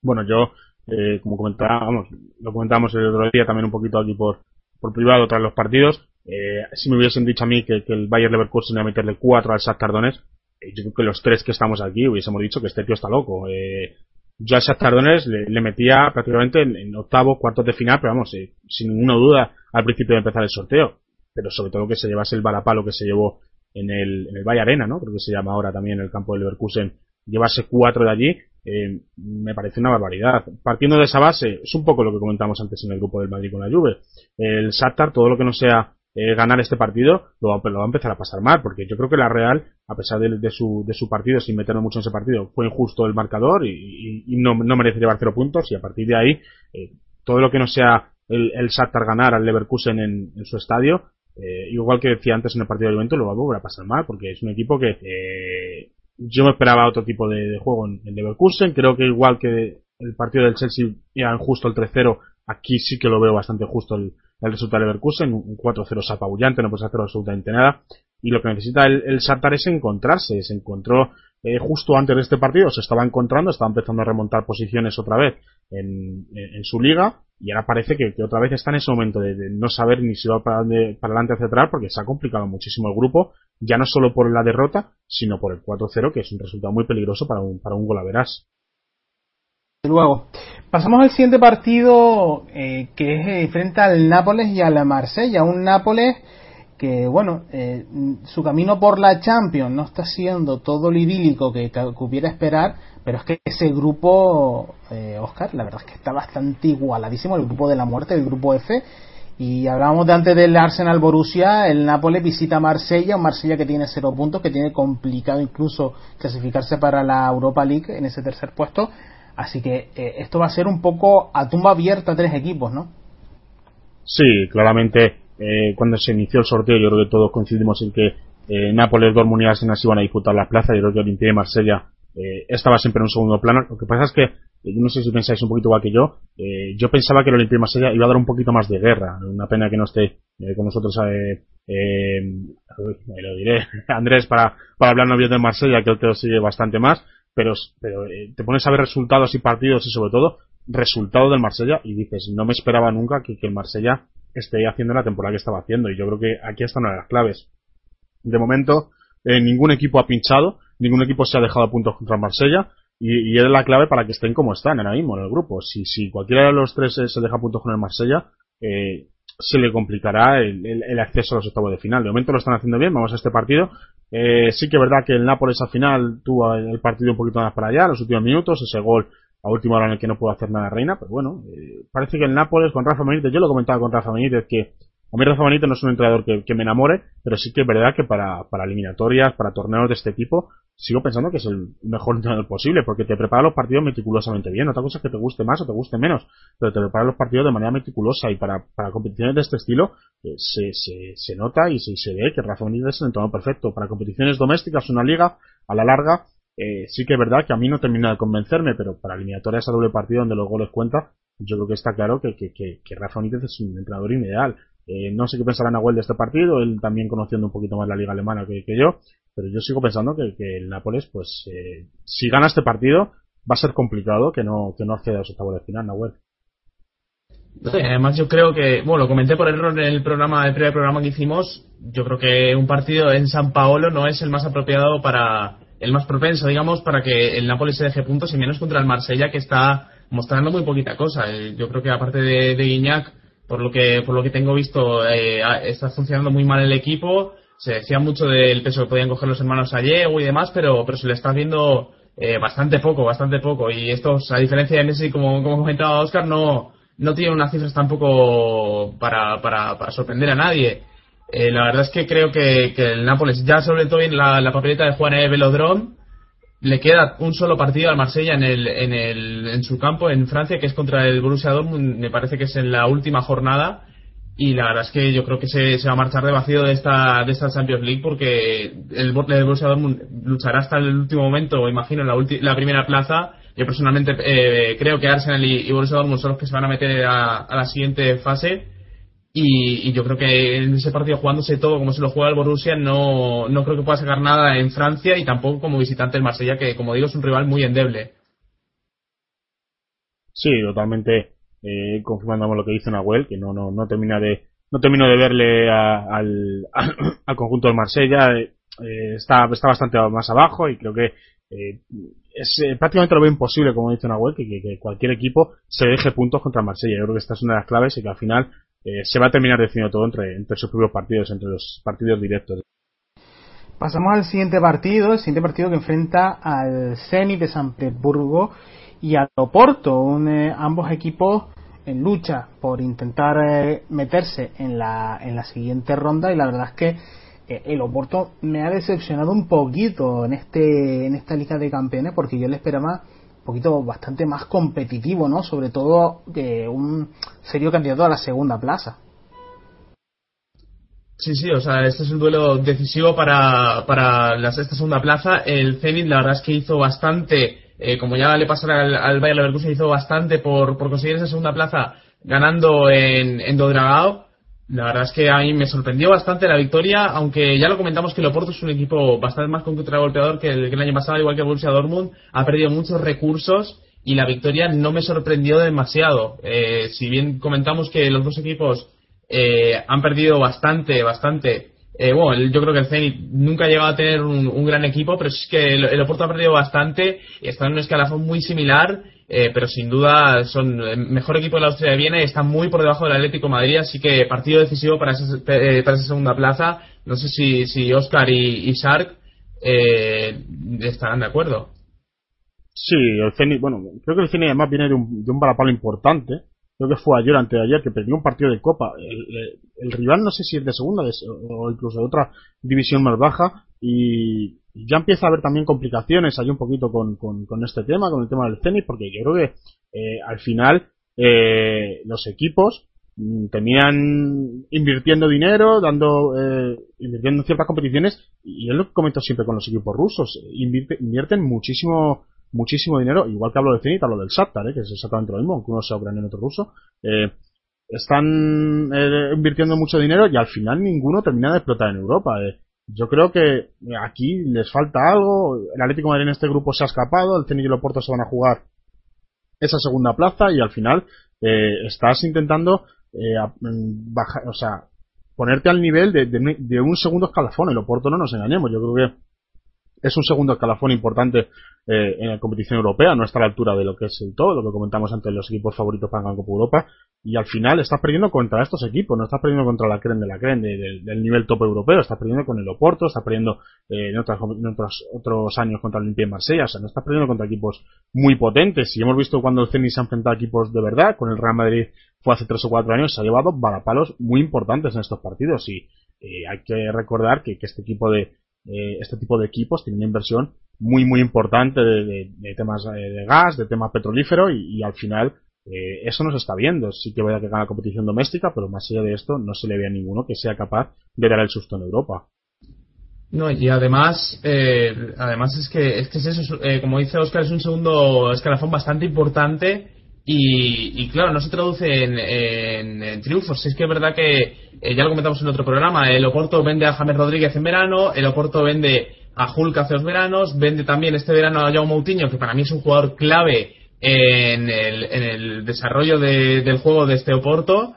Bueno, yo, eh, como comentábamos, lo comentábamos el otro día también un poquito aquí por, por privado tras los partidos. Eh, si me hubiesen dicho a mí que, el Bayern Leverkusen iba a meterle 4 al Shakhtar Donetsk, eh, yo creo que los tres que estamos aquí hubiésemos dicho que este tío está loco. Eh, yo a Shakhtar le, metía prácticamente en, octavo, cuartos de final, pero vamos, eh, sin ninguna duda al principio de empezar el sorteo. Pero sobre todo que se llevase el balapalo que se llevó en el, en el Valle Arena, ¿no? Creo que se llama ahora también el campo de Leverkusen. Llevarse cuatro de allí, eh, me parece una barbaridad. Partiendo de esa base, es un poco lo que comentamos antes en el grupo del Madrid con la Juve. El Shakhtar, todo lo que no sea eh, ganar este partido, lo lo va, a empezar a pasar mal, porque yo creo que la Real, a pesar de, su, de su partido, sin meternos mucho en ese partido, fue injusto el marcador y, no, no, merece llevar cero puntos y a partir de ahí, eh, todo lo que no sea el, el Shakhtar ganar al Leverkusen en, en su estadio, eh, igual que decía antes en el partido de evento, lo va a volver a pasar mal, porque es un equipo que yo me esperaba otro tipo de, juego en, en, Leverkusen. Creo que igual que el partido del Chelsea era justo el 3-0, aquí sí que lo veo bastante justo el, resultado de Leverkusen. Un 4-0 es apabullante, no puedes hacer absolutamente nada. Y lo que necesita el, el Shakhtar es encontrarse. Se encontró eh, justo antes de este partido, se estaba encontrando, estaba empezando a remontar posiciones otra vez en, su liga. Y ahora parece que, otra vez está en ese momento de, no saber ni si va para, para adelante o hacia porque se ha complicado muchísimo el grupo ya no solo por la derrota, sino por el 4-0, que es un resultado muy peligroso para un, para un golaveras. Luego, pasamos al siguiente partido eh, que es eh, frente al Nápoles y a la Marsella. Un Nápoles que, bueno, eh, su camino por la Champions no está siendo todo lo idílico que, hubiera esperar, pero es que ese grupo, Oscar, la verdad es que está bastante igualadísimo, el grupo de la muerte, el grupo F, y hablábamos de antes del Arsenal Borussia, el Nápoles visita Marsella, un Marsella que tiene cero puntos, que tiene complicado incluso clasificarse para la Europa League en ese tercer puesto. Así que eh, esto va a ser un poco a tumba abierta tres equipos, ¿no? Sí, claramente eh, cuando se inició el sorteo yo creo que todos coincidimos en que eh, Nápoles, Dortmund y Arsenal se iban a disputar las plazas. Yo creo que Olimpia y Marsella eh, estaba siempre en un segundo plano. Lo que pasa es que, eh, no sé si pensáis un poquito igual que yo, eh, yo pensaba que el Olympique de Marsella iba a dar un poquito más de guerra. Una pena que no esté con nosotros, eh, me lo diré, Andrés, para, para hablarnos bien de Marsella, que te sigue bastante más, pero, pero te pones a ver resultados y partidos y sobre todo resultados del Marsella y dices, no me esperaba nunca que, el Marsella esté haciendo la temporada que estaba haciendo y yo creo que aquí está una de las claves. De momento, ningún equipo ha pinchado, ningún equipo se ha dejado puntos contra Marsella y, y, es la clave para que estén como están ahora mismo en el grupo. Si, si cualquiera de los tres se deja puntos con el Marsella, eh, se le complicará el, el, acceso a los octavos de final. De momento lo están haciendo bien, vamos a este partido. Eh, sí que es verdad que el Nápoles al final tuvo el partido un poquito más para allá, los últimos minutos, ese gol a última hora en el que no pudo hacer nada Reina, pero bueno, eh, parece que el Nápoles con Rafa Benítez, yo lo comentaba con Rafa Benítez que a mí Rafa Benítez no es un entrenador que, me enamore, pero sí que es verdad que para, eliminatorias, para torneos de este tipo, sigo pensando que es el mejor entrenador posible, porque te prepara los partidos meticulosamente bien. Otra cosa es que te guste más o te guste menos, pero te prepara los partidos de manera meticulosa y para, para competiciones de este estilo eh, se, se, nota y se, se ve que Rafa Benítez es el entrenador perfecto. Para competiciones domésticas, una liga, a la larga, eh, sí que es verdad que a mí no termina de convencerme, pero para eliminatorias a doble partido donde los goles cuenta, yo creo que está claro que, que, que, que Rafa Benítez es un entrenador ideal. Eh, no sé qué pensará Nahuel de este partido, él también conociendo un poquito más la liga alemana que, yo, pero yo sigo pensando que, el Nápoles, pues, eh, si gana este partido, va a ser complicado que no, que no acceda a los octavos de final, Nahuel. además yo creo que, bueno, lo comenté por error en el programa, el primer programa que hicimos, yo creo que un partido en San Paolo no es el más apropiado para, el más propenso, digamos, para que el Nápoles se deje puntos y menos contra el Marsella que está mostrando muy poquita cosa. Eh, yo creo que aparte de, de por lo que por lo que tengo visto eh, está funcionando muy mal el equipo. Se decía mucho del peso que podían coger los hermanos Allego y demás pero pero se le está viendo eh, bastante poco bastante poco. Y estos a diferencia de Messi como como comentaba Oscar no no tiene unas cifras tampoco para, para, para sorprender a nadie. Eh, la verdad es que creo que, que el Nápoles ya sobre todo en la, la papeleta de Juan E. Velodrome le queda un solo partido al Marsella en, el, en, el, en su campo en Francia, que es contra el Borussia Dortmund, me parece que es en la última jornada. Y la verdad es que yo creo que se, se va a marchar de vacío de esta, de esta Champions League porque el, el Borussia Dortmund luchará hasta el último momento, imagino, en la, la primera plaza. Yo personalmente eh, creo que Arsenal y, y, Borussia Dortmund son los que se van a meter a la siguiente fase y, yo creo que en ese partido jugándose todo como se lo juega el Borussia no, no creo que pueda sacar nada en Francia y tampoco como visitante el Marsella que como digo es un rival muy endeble sí totalmente eh, confirmando lo que dice Nahuel que no no no termina de no termino de verle al, al, conjunto del Marsella eh, está está bastante más abajo y creo que eh, es eh, prácticamente lo veo imposible, como dice Nahuel, que, que, que, cualquier equipo se deje puntos contra Marsella. Yo creo que esta es una de las claves y que al final eh, se va a terminar definiendo todo entre, entre sus propios partidos, entre los partidos directos. Pasamos al siguiente partido, el siguiente partido que enfrenta al Zenit de San Petersburgo y al Oporto, eh, ambos equipos en lucha por intentar eh, meterse en la, en la siguiente ronda y la verdad es que el Oporto me ha decepcionado un poquito en este en esta liga de campeones porque yo le esperaba un poquito bastante más competitivo, ¿no? Sobre todo que un serio candidato a la segunda plaza. Sí, sí, o sea, este es un duelo decisivo para, para esta segunda plaza. El Zenit, la verdad es que hizo bastante, eh, como ya le pasará al, al Bayer Leverkusen, hizo bastante por, por conseguir esa segunda plaza ganando en, en Dodragao. La verdad es que a mí me sorprendió bastante la victoria, aunque ya lo comentamos que el Oporto es un equipo bastante más contragolpeador que el, que el año pasado, igual que el Borussia Dortmund, ha perdido muchos recursos y la victoria no me sorprendió demasiado. Eh, si bien comentamos que los dos equipos eh, han perdido bastante, bastante. Eh, bueno, yo creo que el Zenit nunca ha llegado a tener un, gran equipo, pero es que el, Oporto ha perdido bastante y está en un escalafón muy similar, eh, pero sin duda son el mejor equipo de la Austria de Viena y está muy por debajo del Atlético Madrid, así que partido decisivo para esa, para esa segunda plaza. No sé si, si Oscar y, y Shark estarán de acuerdo. Sí, el Zenit, bueno, creo que el Zenit además viene de un, de un balapalo importante creo que fue ayer, antes de ayer, que perdió un partido de Copa. El, rival no sé si es de segunda o incluso de otra división más baja y ya empieza a haber también complicaciones ahí un poquito con, con, este tema, con el tema del tenis, porque yo creo que eh, al final eh, los equipos mm, tenían invirtiendo dinero, dando eh, invirtiendo en ciertas competiciones y es lo que comento siempre con los equipos rusos, invierten muchísimo muchísimo dinero, igual que hablo de Zenit, hablo del Shakhtar, ¿eh? que es exactamente lo mismo, aunque uno sea ucraniano y otro ruso, eh, están eh, invirtiendo mucho dinero y al final ninguno termina de explotar en Europa. Eh. Yo creo que aquí les falta algo, el Atlético de Madrid en este grupo se ha escapado, el Zenit y el Oporto se van a jugar esa segunda plaza y al final estás intentando bajar, o sea, ponerte al nivel de, de, de, un segundo escalafón. El Oporto no nos engañemos. Yo creo que es un segundo escalafón importante eh, en la competición europea, no está a la altura de lo que es el todo, lo que comentamos antes, los equipos favoritos para ganar Copa Europa, y al final estás perdiendo contra estos equipos, no estás perdiendo contra la creen de la creen del, nivel top europeo, estás perdiendo con el Oporto, estás perdiendo eh, en, otros, otros años contra el Olimpia de Marsella, o sea, no estás perdiendo contra equipos muy potentes, y hemos visto cuando el Zenit se ha enfrentado a equipos de verdad, con el Real Madrid fue hace tres o cuatro años, se ha llevado balapalos muy importantes en estos partidos, y eh, hay que recordar que este equipo de, eh, este tipo de equipos tienen una inversión muy muy importante de, temas eh, de gas, de temas petrolífero y, al final eh, eso no se está viendo. Sí que vaya que gana competición doméstica, pero más allá de esto no se le ve a ninguno que sea capaz de dar el susto en Europa. No, y además, además es que, es que es eso, como dice Oscar, es un segundo escalafón bastante importante y, claro, no se traduce en, triunfos. Es que es verdad que, eh, ya lo comentamos en otro programa, el Oporto vende a James Rodríguez en verano, el Oporto vende a Hulk hace dos veranos, vende también este verano a Jaume Moutinho, que para mí es un jugador clave en el, desarrollo del juego de este Oporto.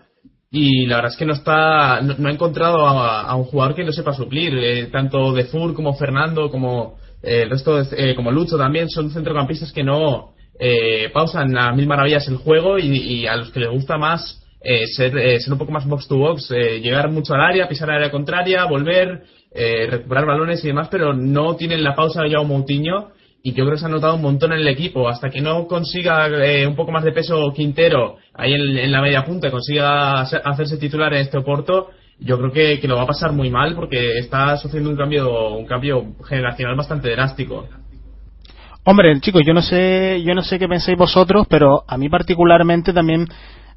Y la verdad es que no está, no, ha encontrado a, un jugador que lo sepa suplir. Eh, tanto De Fur como Fernando, como eh, el resto, como Lucho también, son centrocampistas que no, eh, pausan a mil maravillas el juego y, a los que les gusta más eh, ser, eh, ser, un poco más box to box, eh, llegar mucho al área, pisar al área contraria, volver, recuperar balones y demás, pero no tienen la pausa de Yao Moutinho y yo creo que se ha notado un montón en el equipo. Hasta que no consiga un poco más de peso Quintero ahí en, la media punta, consiga hacerse titular en este Oporto, yo creo que, que, lo va a pasar muy mal porque está sufriendo un cambio, un cambio generacional bastante drástico. Hombre, chicos, yo no sé, yo no sé qué pensáis vosotros, pero a mí particularmente también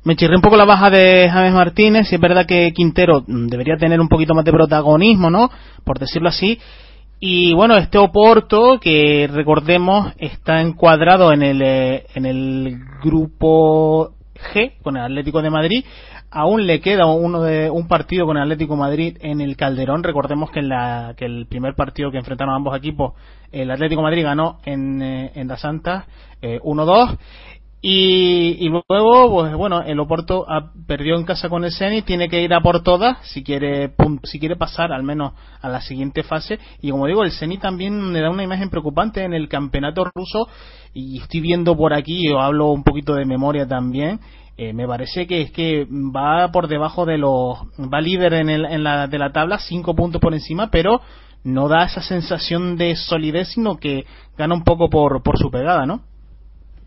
me chirré un poco la baja de James Martínez. Y es verdad que Quintero debería tener un poquito más de protagonismo, ¿no? Por decirlo así. Y bueno, este Oporto, que recordemos, está encuadrado en el, eh, en el grupo G, con el Atlético de Madrid, aún le queda uno de un partido con Atlético Madrid en el Calderón. Recordemos que, en la, que el primer partido que enfrentaron ambos equipos, el Atlético Madrid ganó en, eh, en La Santa eh, 1-2. Y, y, luego, pues bueno, el Oporto perdió en casa con el Zenit, tiene que ir a por todas si quiere si quiere pasar al menos a la siguiente fase. Y como digo, el Zenit también le da una imagen preocupante en el campeonato ruso. Y estoy viendo por aquí, yo hablo un poquito de memoria también, eh, me parece que es que va por debajo de los va líder en, el, en la de la tabla cinco puntos por encima pero no da esa sensación de solidez sino que gana un poco por, por su pegada no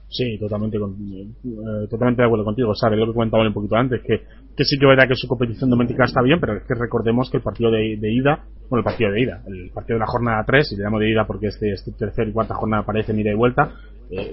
sí totalmente eh, totalmente de acuerdo contigo. Sabes lo que comentaba un poquito antes que, que sí que verdad que su competición doméstica está bien pero es que recordemos que el partido de, ida bueno el partido de ida el partido de la jornada 3 y le llamo de ida porque este, este tercer y cuarta jornada aparecen ida y vuelta eh,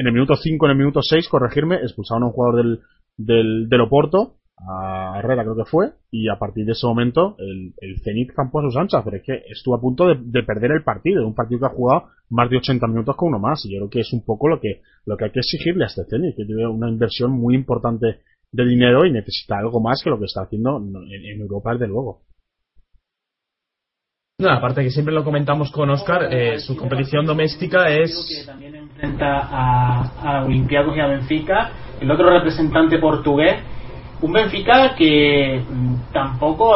en el minuto 5, en el minuto 6, corregirme, expulsaron a un jugador del, del, Oporto a Herrera creo que fue, y a partir de ese momento el, el Zenit campó a sus anchas, pero es que estuvo a punto de, perder el partido, un partido que ha jugado más de 80 minutos con uno más, y yo creo que es un poco lo que, lo que hay que exigirle a este Zenit, que tiene una inversión muy importante de dinero y necesita algo más que lo que está haciendo en, Europa, desde luego. No, aparte que siempre lo comentamos con Oscar, eh, su competición doméstica es... También enfrenta a, a Olympiacos y a Benfica, el otro representante portugués, un Benfica que mm, tampoco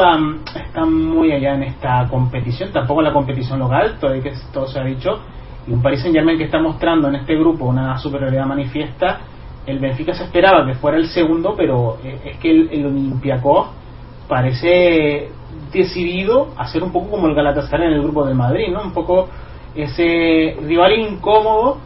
está muy allá en esta competición, tampoco en la competición local, todo, que todo se ha dicho, y un Paris Saint Germain que está mostrando en este grupo una superioridad manifiesta. El Benfica se esperaba que fuera el segundo, pero eh, es que el, el Olympiacos parece decidido a ser un poco como el Galatasaray en el grupo de Madrid, ¿no? Un poco ese rival incómodo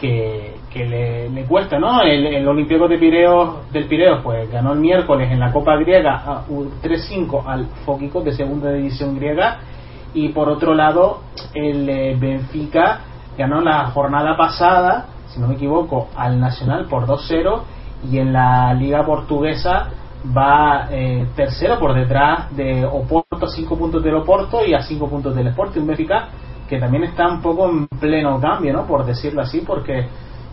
que, que le, cuesta, ¿no? El, el de Pireo, del Pireo pues ganó el miércoles en la Copa griega 3-5 al Fóquico de segunda división griega y por otro lado el eh, Benfica ganó la jornada pasada, si no me equivoco, al Nacional por 2-0 y en la Liga Portuguesa va eh, tercero por detrás de Oporto a 5 puntos del Oporto y a 5 puntos del Sporting Benfica que también está un poco en pleno cambio, ¿no? Por decirlo así, porque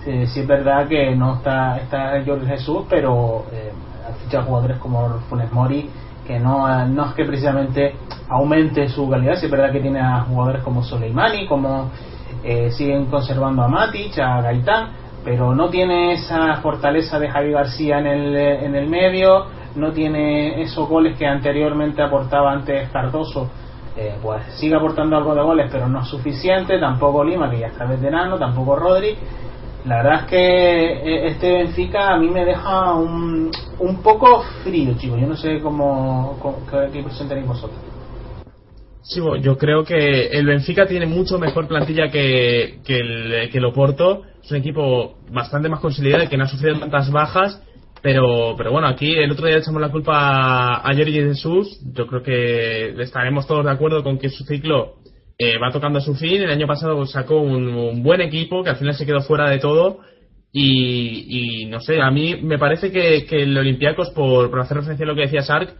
eh, sí es verdad que no está, está Jorge Jesús, pero eh, ha fichado jugadores como Funes Mori, que no, no es que precisamente aumente su calidad, sí es verdad que tiene a jugadores como Soleimani, como eh, siguen conservando a Matic, a Gaitán, pero no tiene esa fortaleza de Javi García en el, en el medio, no tiene esos goles que anteriormente aportaba antes Cardoso. Eh, pues sigue aportando algo de goles, pero no es suficiente. Tampoco Lima, que ya está veterano, tampoco Rodri. La verdad es que eh, este Benfica a mí me deja un, un poco frío, chicos. Yo no sé cómo, qué impresión tenéis vosotros. Sí, yo creo que el Benfica tiene mucho mejor plantilla que, que, el, que Oporto. Es un equipo bastante más consolidado y que no ha sufrido tantas bajas. Pero, pero bueno, aquí el otro día echamos la culpa a Jerry Jesús. Yo creo que estaremos todos de acuerdo con que su ciclo eh, va tocando a su fin. El año pasado sacó un, buen equipo que al final se quedó fuera de todo. Y, no sé, a mí me parece que, el Olympiacos, por, por, hacer referencia a lo que decía Sark,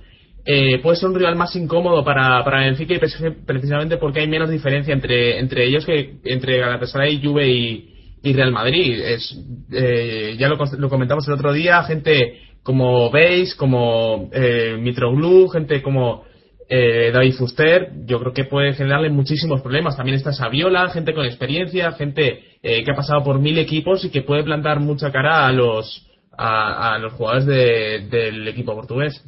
eh, puede ser un rival más incómodo para, para Benfica y precisamente porque hay menos diferencia entre, entre ellos que entre Galatasaray, Juve y, y Real Madrid. Es, eh, ya lo, lo, comentamos el otro día, gente como Beis, como eh, Mitroglou, gente como eh, David Fuster, yo creo que puede generarle muchísimos problemas. También está Saviola, gente con experiencia, gente eh, que ha pasado por mil equipos y que puede plantar mucha cara a los a, los jugadores del equipo portugués.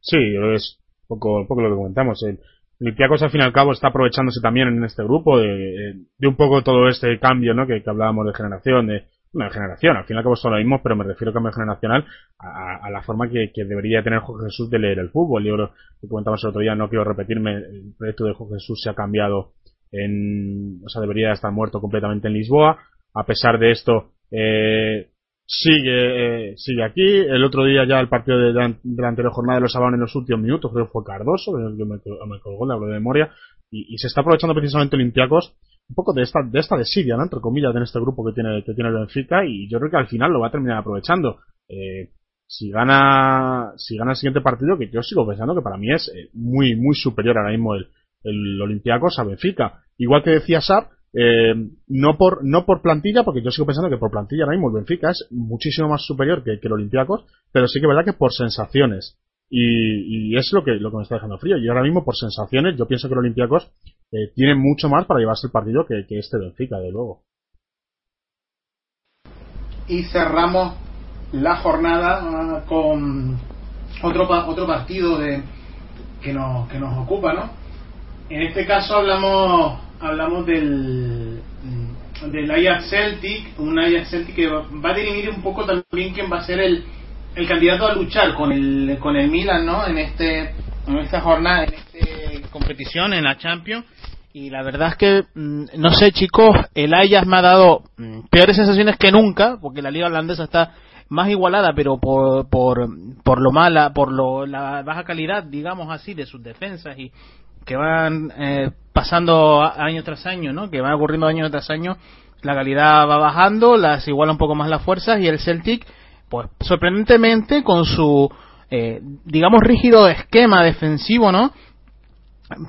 Sí, es poco, poco lo que comentamos. El Olympiacos al fin y al cabo está aprovechándose también en este grupo de, de un poco todo este cambio ¿no? que, hablábamos de generación, de, una generación, al fin y al cabo son lo mismo, pero me refiero a cambio generacional a, la forma que, que, debería tener Jorge Jesús de leer el fútbol. Yo lo que comentamos el otro día, no quiero repetirme, el proyecto de Jorge Jesús se ha cambiado en, o sea, debería estar muerto completamente en Lisboa. A pesar de esto, eh, sigue, eh, sigue aquí. El otro día ya el partido de, la anterior jornada lo salvaron en los últimos minutos, creo que fue Cardoso, yo me, me colgó, de memoria, y, se está aprovechando precisamente Olympiacos un poco de esta, de esta desidia. Entre comillas, en este grupo que tiene, que tiene el Benfica y yo creo que al final lo va a terminar aprovechando. Eh, si gana, si gana el siguiente partido, que yo sigo pensando que para mí es eh, muy, muy superior ahora mismo el, el Olympiacos a Benfica. Igual que decía Sar, eh, no por, no por plantilla, porque yo sigo pensando que por plantilla ahora mismo el Benfica es muchísimo más superior que, que el Olympiacos, pero sí que es verdad que por sensaciones. Y, es lo que, lo que me está dejando frío. Y ahora mismo, por sensaciones, yo pienso que los Olympiacos eh, tiene mucho más para llevarse el partido que, que este Benfica, de luego. Y cerramos la jornada ah, con otro, otro partido de, que, nos, que nos ocupa, ¿no? En este caso hablamos hablamos del del Ajax Celtic, un Ajax Celtic que va, va a dirimir un poco también quién va a ser el, el candidato a luchar con el con el Milan no en este en esta jornada en esta competición en la Champions. Y la verdad es que mm, no sé chicos el Ajax me ha dado mm, peores sensaciones que nunca porque la liga holandesa está más igualada pero por por, por lo mala por lo la baja calidad digamos así de sus defensas y que van eh, pasando año tras año no que van ocurriendo año tras año la calidad va bajando las iguala un poco más las fuerzas y el Celtic pues sorprendentemente con su, eh, digamos, rígido esquema defensivo, ¿no?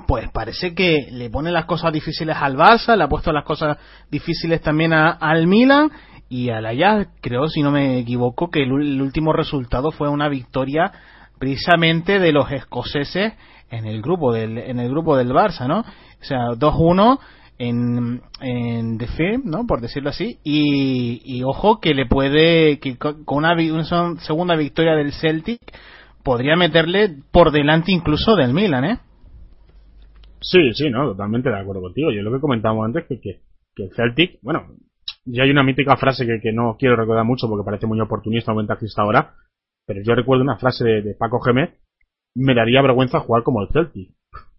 Pues parece que le pone las cosas difíciles al Barça, le ha puesto las cosas difíciles también al Milan y al Ajax, creo, si no me equivoco, que el, último resultado fue una victoria precisamente de los escoceses en el grupo del en el grupo del Barça, ¿no? O sea, 2-1 en, en fe, ¿no? Por decirlo así. Y, ojo que le puede, que con una, una, segunda victoria del Celtic podría meterle por delante incluso del Milan, ¿eh? Sí, sí, no, totalmente de acuerdo contigo. Yo lo que comentábamos antes que, que, que el Celtic, bueno, ya hay una mítica frase que, que, no quiero recordar mucho porque parece muy oportunista o ventaxista ahora, pero yo recuerdo una frase de, Paco Gémez, me daría vergüenza jugar como el Celtic.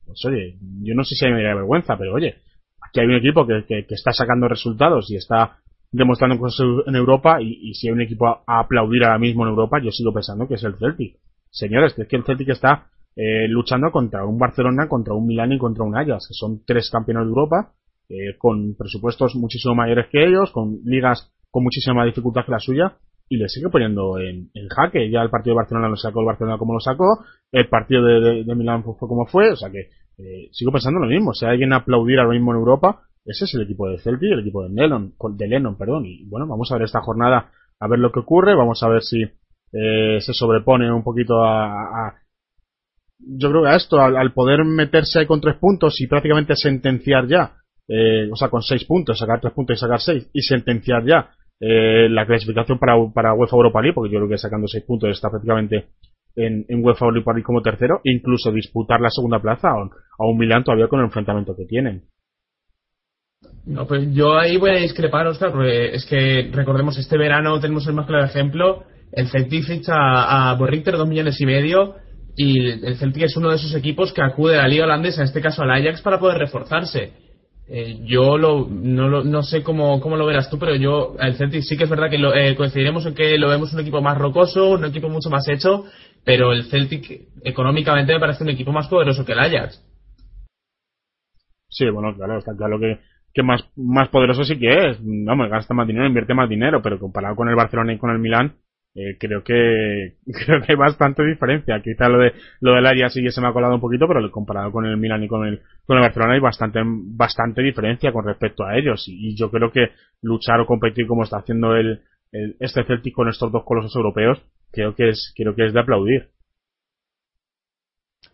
Pues oye, yo no sé si me daría vergüenza, pero oye, aquí hay un equipo que, que, está sacando resultados y está demostrando cosas en Europa y, si hay un equipo a, aplaudir ahora mismo en Europa, yo sigo pensando que es el Celtic. Señores, es que el Celtic está eh, luchando contra un Barcelona, contra un Milan y contra un Ajax, que son tres campeones de Europa, eh, con presupuestos muchísimo mayores que ellos, con ligas con muchísima más dificultad que la suya, y le sigue poniendo en, jaque. Ya el partido de Barcelona lo sacó el Barcelona como lo sacó, el partido de, de, Milán fue, como fue, o sea que eh, sigo pensando lo mismo. Si hay alguien a aplaudir ahora mismo en Europa, ese es el equipo de Celtic, el equipo de Lennon, de Lennon, perdón. Y bueno, vamos a ver esta jornada, a ver lo que ocurre, vamos a ver si eh, se sobrepone un poquito a, yo creo que a esto, al, poder meterse con tres puntos y prácticamente sentenciar ya, eh, o sea, con seis puntos, sacar tres puntos y sacar seis, y sentenciar ya eh, la clasificación para, para UEFA Europa League, porque yo creo que sacando 6 puntos está prácticamente en, en UEFA Europa League como tercero, incluso disputar la segunda plaza a un, a un Milan todavía con el enfrentamiento que tienen. No, pues yo ahí voy a discrepar, Oscar, porque es que recordemos, este verano tenemos el más claro ejemplo, el Celtic ficha a, a Borrichter dos millones y medio y el Celtic es uno de esos equipos que acude a la liga holandesa, en este caso al Ajax, para poder reforzarse. Eh, yo lo, no, no sé cómo, cómo, lo verás tú, pero yo, el Celtic sí que es verdad que lo, eh, coincidiremos en que lo vemos un equipo más rocoso, un equipo mucho más hecho, pero el Celtic económicamente me parece un equipo más poderoso que el Ajax. Sí, bueno, claro, está claro que, que más, más poderoso sí que es. Vamos, gasta más dinero, invierte más dinero, pero comparado con el Barcelona y con el Milán, eh, creo que creo que hay bastante diferencia. Quizá lo de lo del área sí que se me ha colado un poquito, pero comparado con el Milan y con el con el Barcelona hay bastante bastante diferencia con respecto a ellos. Y, yo creo que luchar o competir como está haciendo el, este Celtic con estos dos colosos europeos, creo que es creo que es de aplaudir.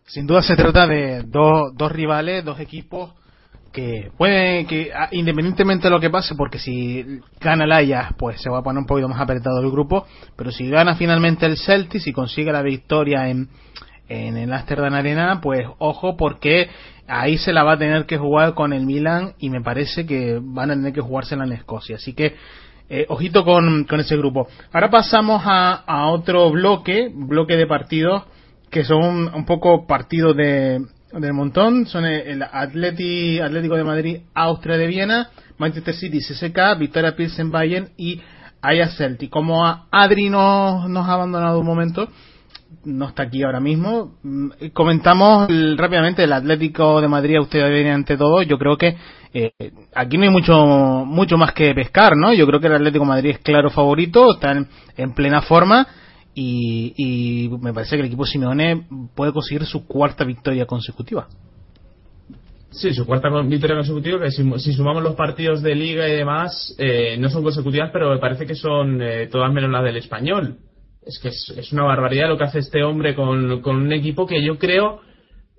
Sin duda se trata de dos, dos rivales, dos equipos que puede que ah, independientemente de lo que pase porque si gana el Ajax pues se va a poner un poquito más apretado el grupo pero si gana finalmente el Celtic si consigue la victoria en en el Amsterdam Arena pues ojo porque ahí se la va a tener que jugar con el Milan y me parece que van a tener que jugársela en Escocia. Así que eh, ojito con, con ese grupo. Ahora pasamos a, a otro bloque bloque de partidos que son un poco partidos de, del montón son el Atleti, Atlético de Madrid, Austria de Viena, Manchester City, CSK, Victoria Pilsen Bayern y Ajax Celtic. Como Adri nos, nos ha abandonado un momento, no está aquí ahora mismo, mm, comentamos rápidamente el Atlético de Madrid, Austria de Viena ante todo. Yo creo que eh, aquí no hay mucho mucho más que pescar, ¿no? Yo creo que el Atlético de Madrid es claro favorito, está en plena forma y, me parece que el equipo Simeone puede conseguir su cuarta victoria consecutiva. Sí, su cuarta victoria consecutiva, que si, sumamos los partidos de liga y demás, eh, no son consecutivas, pero me parece que son eh, todas menos las del español. Es que es, una barbaridad lo que hace este hombre con, un equipo que yo creo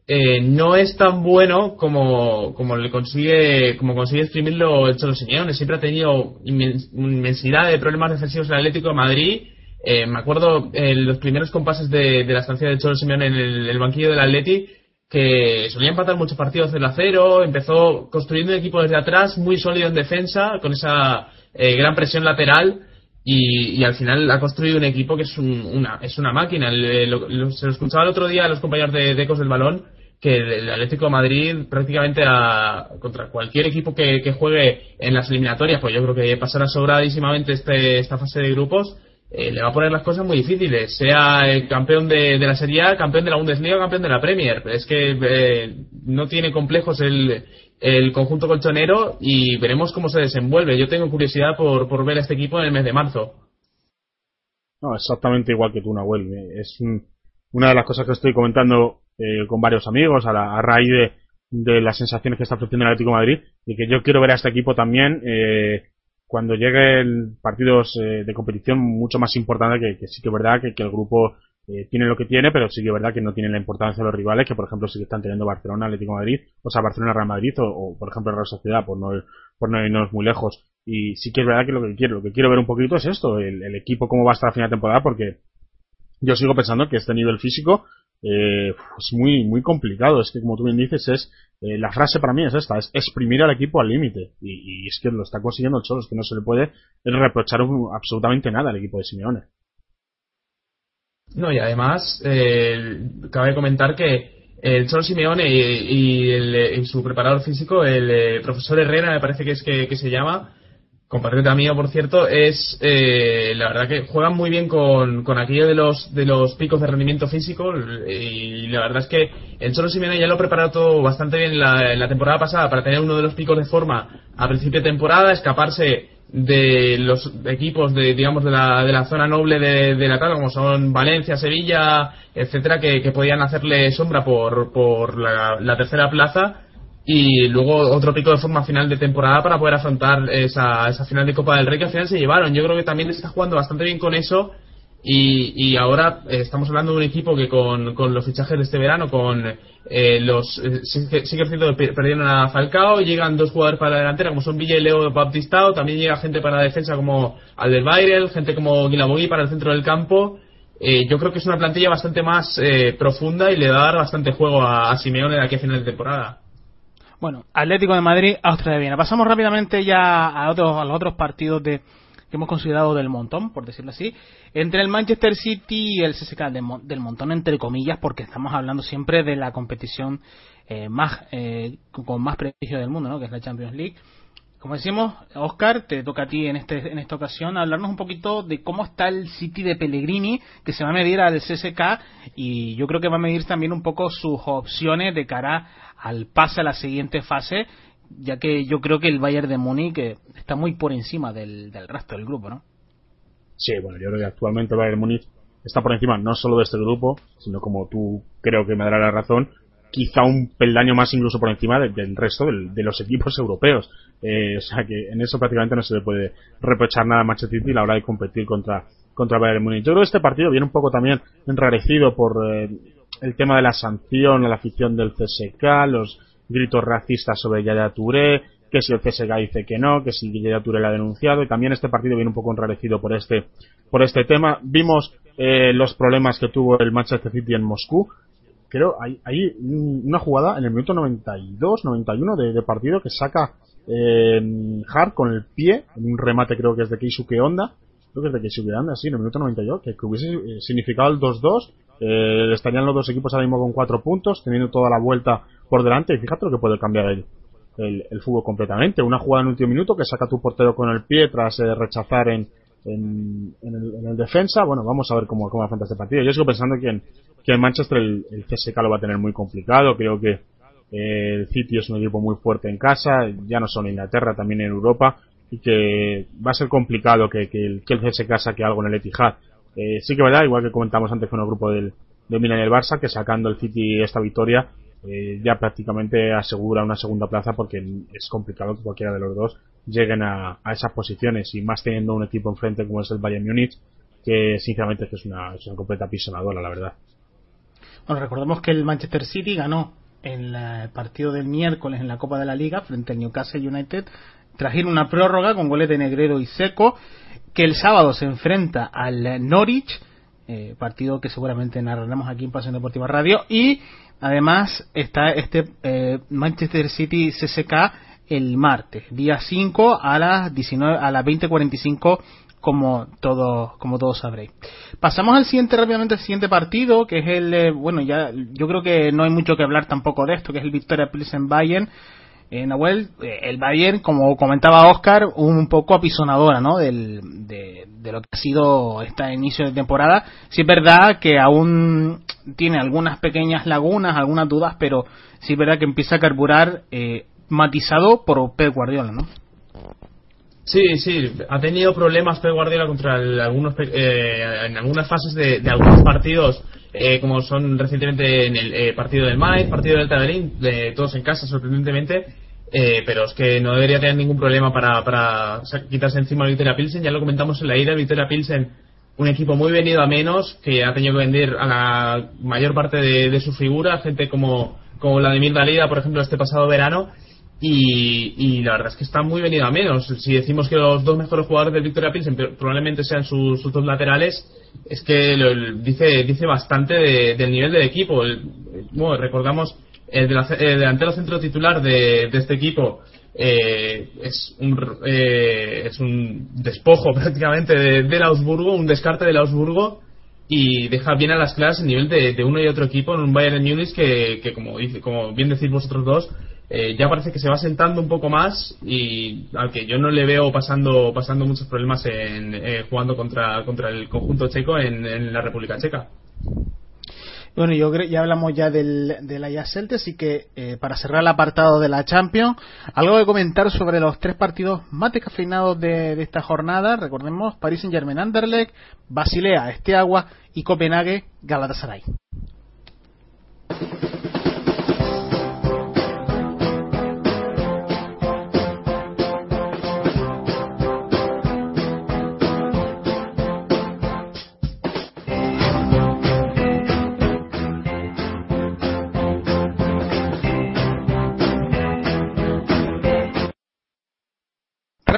eh, no es tan bueno como, como le consigue como consigue exprimirlo el Cholo Simeone. Siempre ha tenido inmensidad de problemas defensivos en el Atlético de Madrid eh, me acuerdo en los primeros compases de, la estancia de Cholo Simeone en el, banquillo del Atleti que solía empatar muchos partidos del acero, empezó construyendo un equipo desde atrás muy sólido en defensa, con esa eh, gran presión lateral y, al final ha construido un equipo que es una, es una máquina. se lo escuchaba el otro día a los compañeros de, Ecos del Balón que el Atlético de Madrid prácticamente a, contra cualquier equipo que, juegue en las eliminatorias, pues yo creo que pasará sobradísimamente este, esta fase de grupos eh, le va a poner las cosas muy difíciles, sea el campeón de, la Serie A, campeón de la Bundesliga, campeón de la Premier. Es que eh, no tiene complejos el, el conjunto colchonero y veremos cómo se desenvuelve. Yo tengo curiosidad por, por ver a este equipo en el mes de marzo. No, exactamente igual que tú, Nahuel. Es una de las cosas que estoy comentando eh, con varios amigos a, a raíz de, de, las sensaciones que está ofreciendo el Atlético de Madrid y que yo quiero ver a este equipo también eh, cuando lleguen partidos eh, de competición mucho más importantes que, sí que es verdad que, el grupo eh, tiene lo que tiene, pero sí que es verdad que no tiene la importancia de los rivales que, por ejemplo, sí que están teniendo Barcelona, Atlético Madrid, o sea, Barcelona, Real Madrid, o, por ejemplo, Real Sociedad, por no, por no irnos muy lejos. Y sí que es verdad que lo que quiero, lo que quiero ver un poquito es esto, el, el equipo cómo va a estar a final de temporada, porque yo sigo pensando que este nivel físico eh, es muy muy complicado. Es que, como tú bien dices, es eh, la frase para mí es esta: es exprimir al equipo al límite. Y, y, es que lo está consiguiendo el Cholo, es que no se le puede reprochar absolutamente nada al equipo de Simeone. No, y además, eh, cabe comentar que el Cholo Simeone y, y, el, y, su preparador físico, el eh, profesor Herrera, me parece que es que, que se llama, compatriota mío, por cierto, es eh, la verdad que juegan muy bien con, con aquello de los de los picos de rendimiento físico y la verdad es que el Cholo Simeone ya lo ha preparado todo bastante bien la, la temporada pasada para tener uno de los picos de forma a principio de temporada, escaparse de los equipos de digamos de la, de la zona noble de, la tabla como son Valencia, Sevilla, etcétera que, que podían hacerle sombra por, por la tercera plaza y luego otro pico de forma final de temporada para poder afrontar esa, esa final de Copa del Rey que al final se llevaron. Yo creo que también está jugando bastante bien con eso y, y ahora eh, estamos hablando de un equipo que con, con los fichajes de este verano, con eh, los eh, sí, que perdieron a Falcao, llegan dos jugadores para la delantera como son Villa y Leo Baptistao, también llega gente para la defensa como Alderweireld, gente como Guilabogui para el centro del campo. Eh, yo creo que es una plantilla bastante más eh, profunda y le va a dar bastante juego a, a Simeone de aquí a final de temporada. Bueno, Atlético de Madrid, Austria de Viena. Pasamos rápidamente ya a, otros, a los otros partidos de, que hemos considerado del montón, por decirlo así. Entre el Manchester City y el CSK del, del montón, entre comillas, porque estamos hablando siempre de la competición eh, más eh, con más prestigio del mundo, ¿no? que es la Champions League. Como decimos, Oscar, te toca a ti en, este, en esta ocasión hablarnos un poquito de cómo está el City de Pellegrini, que se va a medir al CSK y yo creo que va a medir también un poco sus opciones de cara al pase a la siguiente fase, ya que yo creo que el Bayern de Múnich está muy por encima del, del resto del grupo, ¿no? Sí, bueno, yo creo que actualmente el Bayern Múnich está por encima no solo de este grupo, sino como tú creo que me dará la razón, quizá un peldaño más incluso por encima de, del resto del, de los equipos europeos. Eh, o sea que en eso prácticamente no se le puede reprochar nada a Manchester City a la hora de competir contra contra Bayern Múnich. Yo creo que este partido viene un poco también enrarecido por eh, el tema de la sanción a la afición del CSK, los gritos racistas sobre Yaya Touré, que si el CSK dice que no, que si Yaya Touré la ha denunciado, y también este partido viene un poco enrarecido por este, por este tema. Vimos eh, los problemas que tuvo el Manchester City en Moscú. Creo, hay, hay una jugada en el minuto 92, 91 de, de partido que saca eh, Hart con el pie, en un remate creo que es de Keisuke Honda, creo que es de Keisuke Honda, sí, en el minuto 92, que, hubiese eh, significado el 2-2 eh, estarían los dos equipos ahora mismo con cuatro puntos, teniendo toda la vuelta por delante. Y fíjate lo que puede cambiar el, el, completamente. Una jugada en último minuto que saca tu portero con el pie tras eh, rechazar en, en, en, el, en, el, defensa. Bueno, vamos a ver cómo, cómo afronta este partido. Yo sigo pensando que en, que en Manchester el, el CSK lo va a tener muy complicado. Creo que eh, el City es un equipo muy fuerte en casa, ya no solo en Inglaterra, también en Europa. Y que va a ser complicado que, que, el, que el CSK saque algo en el Etihad eh, sí que verdad, igual que comentamos antes con el grupo del, del Milan y el Barça, que sacando el City esta victoria eh, ya prácticamente asegura una segunda plaza porque es complicado que cualquiera de los dos lleguen a, a esas posiciones y más teniendo un equipo enfrente como es el Bayern Múnich que sinceramente es una, es una completa pisonadora la verdad. Bueno, recordemos que el Manchester City ganó en el partido del miércoles en la Copa de la Liga frente al Newcastle United tras ir una prórroga con goles de Negrero y Seco que el sábado se enfrenta al Norwich, eh, partido que seguramente narraremos aquí en Pasión Deportiva Radio, y además está este eh, Manchester City CSK el martes, día 5 a las 19 a las 20:45 como todos como todos sabréis. Pasamos al siguiente rápidamente al siguiente partido, que es el eh, bueno, ya yo creo que no hay mucho que hablar tampoco de esto, que es el Victoria Pilsen Bayern eh, Nahuel, eh, el Bayern, como comentaba Oscar, un poco apisonadora ¿no? Del, de, de, lo que ha sido este inicio de temporada. Sí es verdad que aún tiene algunas pequeñas lagunas, algunas dudas, pero sí es verdad que empieza a carburar eh, matizado por Pep Guardiola, ¿no? Sí, sí, ha tenido problemas Pep Guardiola contra algunos eh, en algunas fases de, algunos partidos, eh, como son recientemente en el eh, partido del Mainz, partido del Taberín, de todos en casa sorprendentemente, pero es que no debería tener ningún problema para, para quitarse encima a Victoria Pilsen, ya lo comentamos en la ida, Victoria Pilsen, un equipo muy venido a menos, que ha tenido que vender a la mayor parte de, su figura, gente como, como Vladimir Dalida, por ejemplo, este pasado verano, y, la verdad es que está muy venido a menos. Si decimos que los dos mejores jugadores del Victoria Pilsen probablemente sean sus, dos laterales, es que dice, dice bastante del nivel del equipo. bueno, recordamos el, delantero centro titular de, este equipo eh, es, un, eh, es un despojo prácticamente del Augsburgo, un descarte del Augsburgo y deja bien a las clases el nivel de, uno y otro equipo en un Bayern Munich que, que como, dice, como bien decís vosotros dos, eh, ya parece que se va sentando un poco más y aunque yo no le veo pasando pasando muchos problemas en eh, jugando contra contra el conjunto checo en, la República Checa. Bueno, yo creo, ya hablamos ya del, de la así que eh, para cerrar el apartado de la Champions, algo de comentar sobre los tres partidos más descafeinados de, de esta jornada. Recordemos, Paris Saint-Germain, Anderlecht, Basilea, Esteagua y Copenhague, Galatasaray.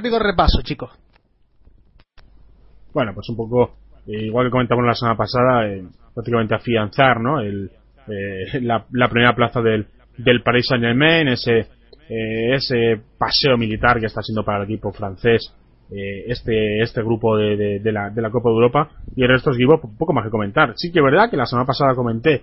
Rápido repaso, chicos. Bueno, pues un poco, eh, igual que comentamos la semana pasada, eh, prácticamente afianzar, ¿no? El, eh, la, primera plaza del, del Paris Saint Germain, ese, ese paseo militar que está siendo para el equipo francés este este grupo de, de, la, de la Copa de Europa y el resto es poco más que comentar. Sí que es verdad que la semana pasada comenté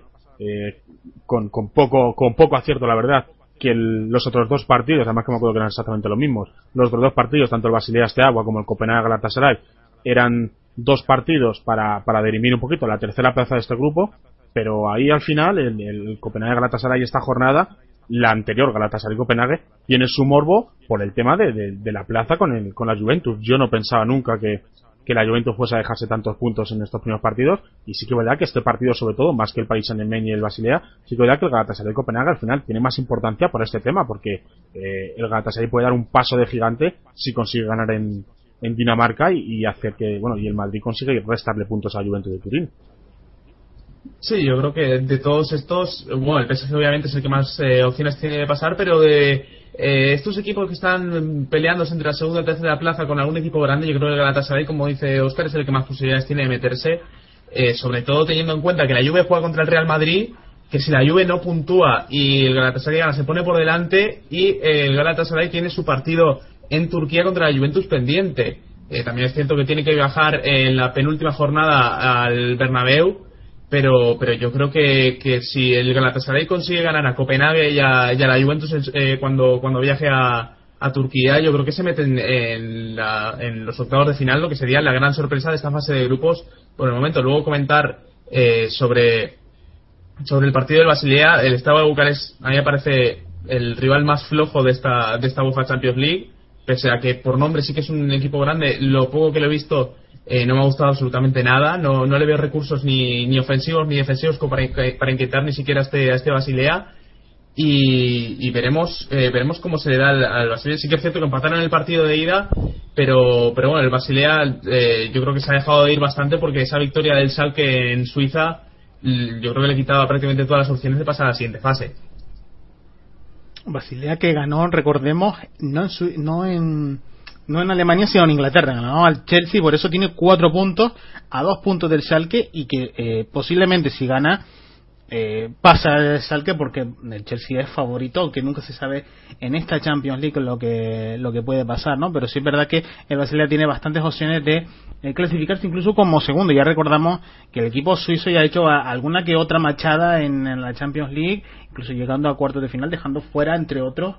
con, con poco con poco acierto la verdad que los otros dos partidos, además que me acuerdo que eran exactamente los mismos, los otros dos partidos, tanto el Basilea Agua como el Copenhague Galatasaray, eran dos partidos para, para dirimir un poquito la tercera plaza de este grupo, pero ahí al final, el, el Copenhague Galatasaray esta jornada, la anterior Galatasaray Copenhague, tiene su morbo por el tema de, de, la plaza con, el, con la Juventus. Yo no pensaba nunca que, que la Juventus fuese a dejarse tantos puntos en estos primeros partidos. Y sí que es verdad que este partido sobre todo más que el País Saint-Germain y el Basilea sí que es verdad que el Galatasaray de Copenhague al final tiene más importancia por este tema porque eh, el Galatasaray puede dar un paso de gigante si consigue ganar en, en Dinamarca y, hacer que bueno y el Madrid consigue restarle puntos a la Juventus de Turín. Sí, yo creo que de todos estos, bueno, el PSG obviamente es el que más eh, opciones tiene de pasar, pero de eh, estos equipos que están peleándose entre la segunda y tercera plaza con algún equipo grande, yo creo que el Galatasaray, como dice Oscar, es el que más posibilidades tiene de meterse, eh, sobre todo teniendo en cuenta que la Juve juega contra el Real Madrid, que si la Juve no puntúa y el Galatasaray gana, se pone por delante y el Galatasaray tiene su partido en Turquía contra la Juventus pendiente. Eh, también es cierto que tiene que viajar en la penúltima jornada al Bernabéu pero pero yo creo que, que si el Galatasaray consigue ganar a Copenhague y a, la Juventus eh, cuando, cuando viaje a, a Turquía, yo creo que se meten en, en, los octavos de final, lo que sería la gran sorpresa de esta fase de grupos por el momento. Luego comentar eh, sobre, sobre el partido del Basilea, el Estado de Bucarest a mí me parece el rival más flojo de esta, de esta UEFA Champions League, pese a que por nombre sí que es un equipo grande, lo poco que lo he visto eh, no me ha gustado absolutamente nada. No, no le veo recursos ni, ni ofensivos ni defensivos como para, para inquietar ni siquiera a este, a este Basilea. Y, veremos eh, veremos cómo se le da al, Basilea. Sí que es cierto que empataron el partido de ida, pero, pero bueno, el Basilea eh, yo creo que se ha dejado de ir bastante porque esa victoria del Salque en Suiza yo creo que le quitaba prácticamente todas las opciones de pasar a la siguiente fase. Basilea que ganó, recordemos, no en, no en no en Alemania sino en Inglaterra, ganó al Chelsea, por eso tiene cuatro puntos a dos puntos del Schalke y que eh, posiblemente si gana eh, pasa el Schalke porque el Chelsea es favorito, aunque nunca se sabe en esta Champions League lo que lo que puede pasar, ¿no? Pero sí es verdad que el Basilea tiene bastantes opciones de eh, clasificarse incluso como segundo. Ya recordamos que el equipo suizo ya ha hecho alguna que otra machada en, la Champions League, incluso llegando a cuartos de final, dejando fuera entre otros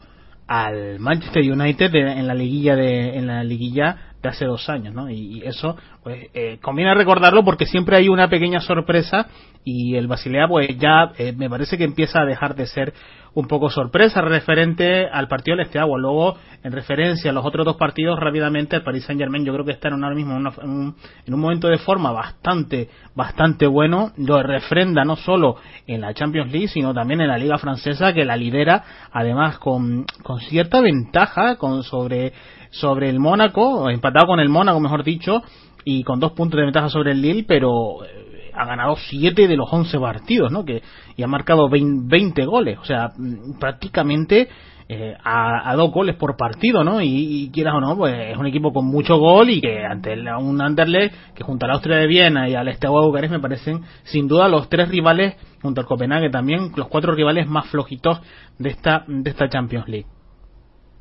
al Manchester United en la liguilla de en la liguilla hace dos años, ¿no? Y, eso, pues, eh, conviene recordarlo porque siempre hay una pequeña sorpresa y el Basilea, pues ya eh, me parece que empieza a dejar de ser un poco sorpresa referente al partido del Esteagua. Luego, en referencia a los otros dos partidos, rápidamente el Paris Saint Germain, yo creo que está ahora mismo en, un, en un momento de forma bastante, bastante bueno. Lo refrenda no solo en la Champions League, sino también en la Liga Francesa, que la lidera, además con, con cierta ventaja con sobre, sobre el Mónaco, empatado con el Mónaco, mejor dicho, y con dos puntos de ventaja sobre el Lille, pero eh, ha ganado siete de los once partidos, ¿no? Que, y ha marcado 20, goles, o sea, mm, prácticamente eh, a, dos goles por partido, ¿no? Y, quieras o no, pues es un equipo con mucho gol y que ante un Anderlecht que junto a la Austria de Viena y al Steaua Bucarest me parecen sin duda los tres rivales junto al Copenhague también los cuatro rivales más flojitos de esta de esta Champions League.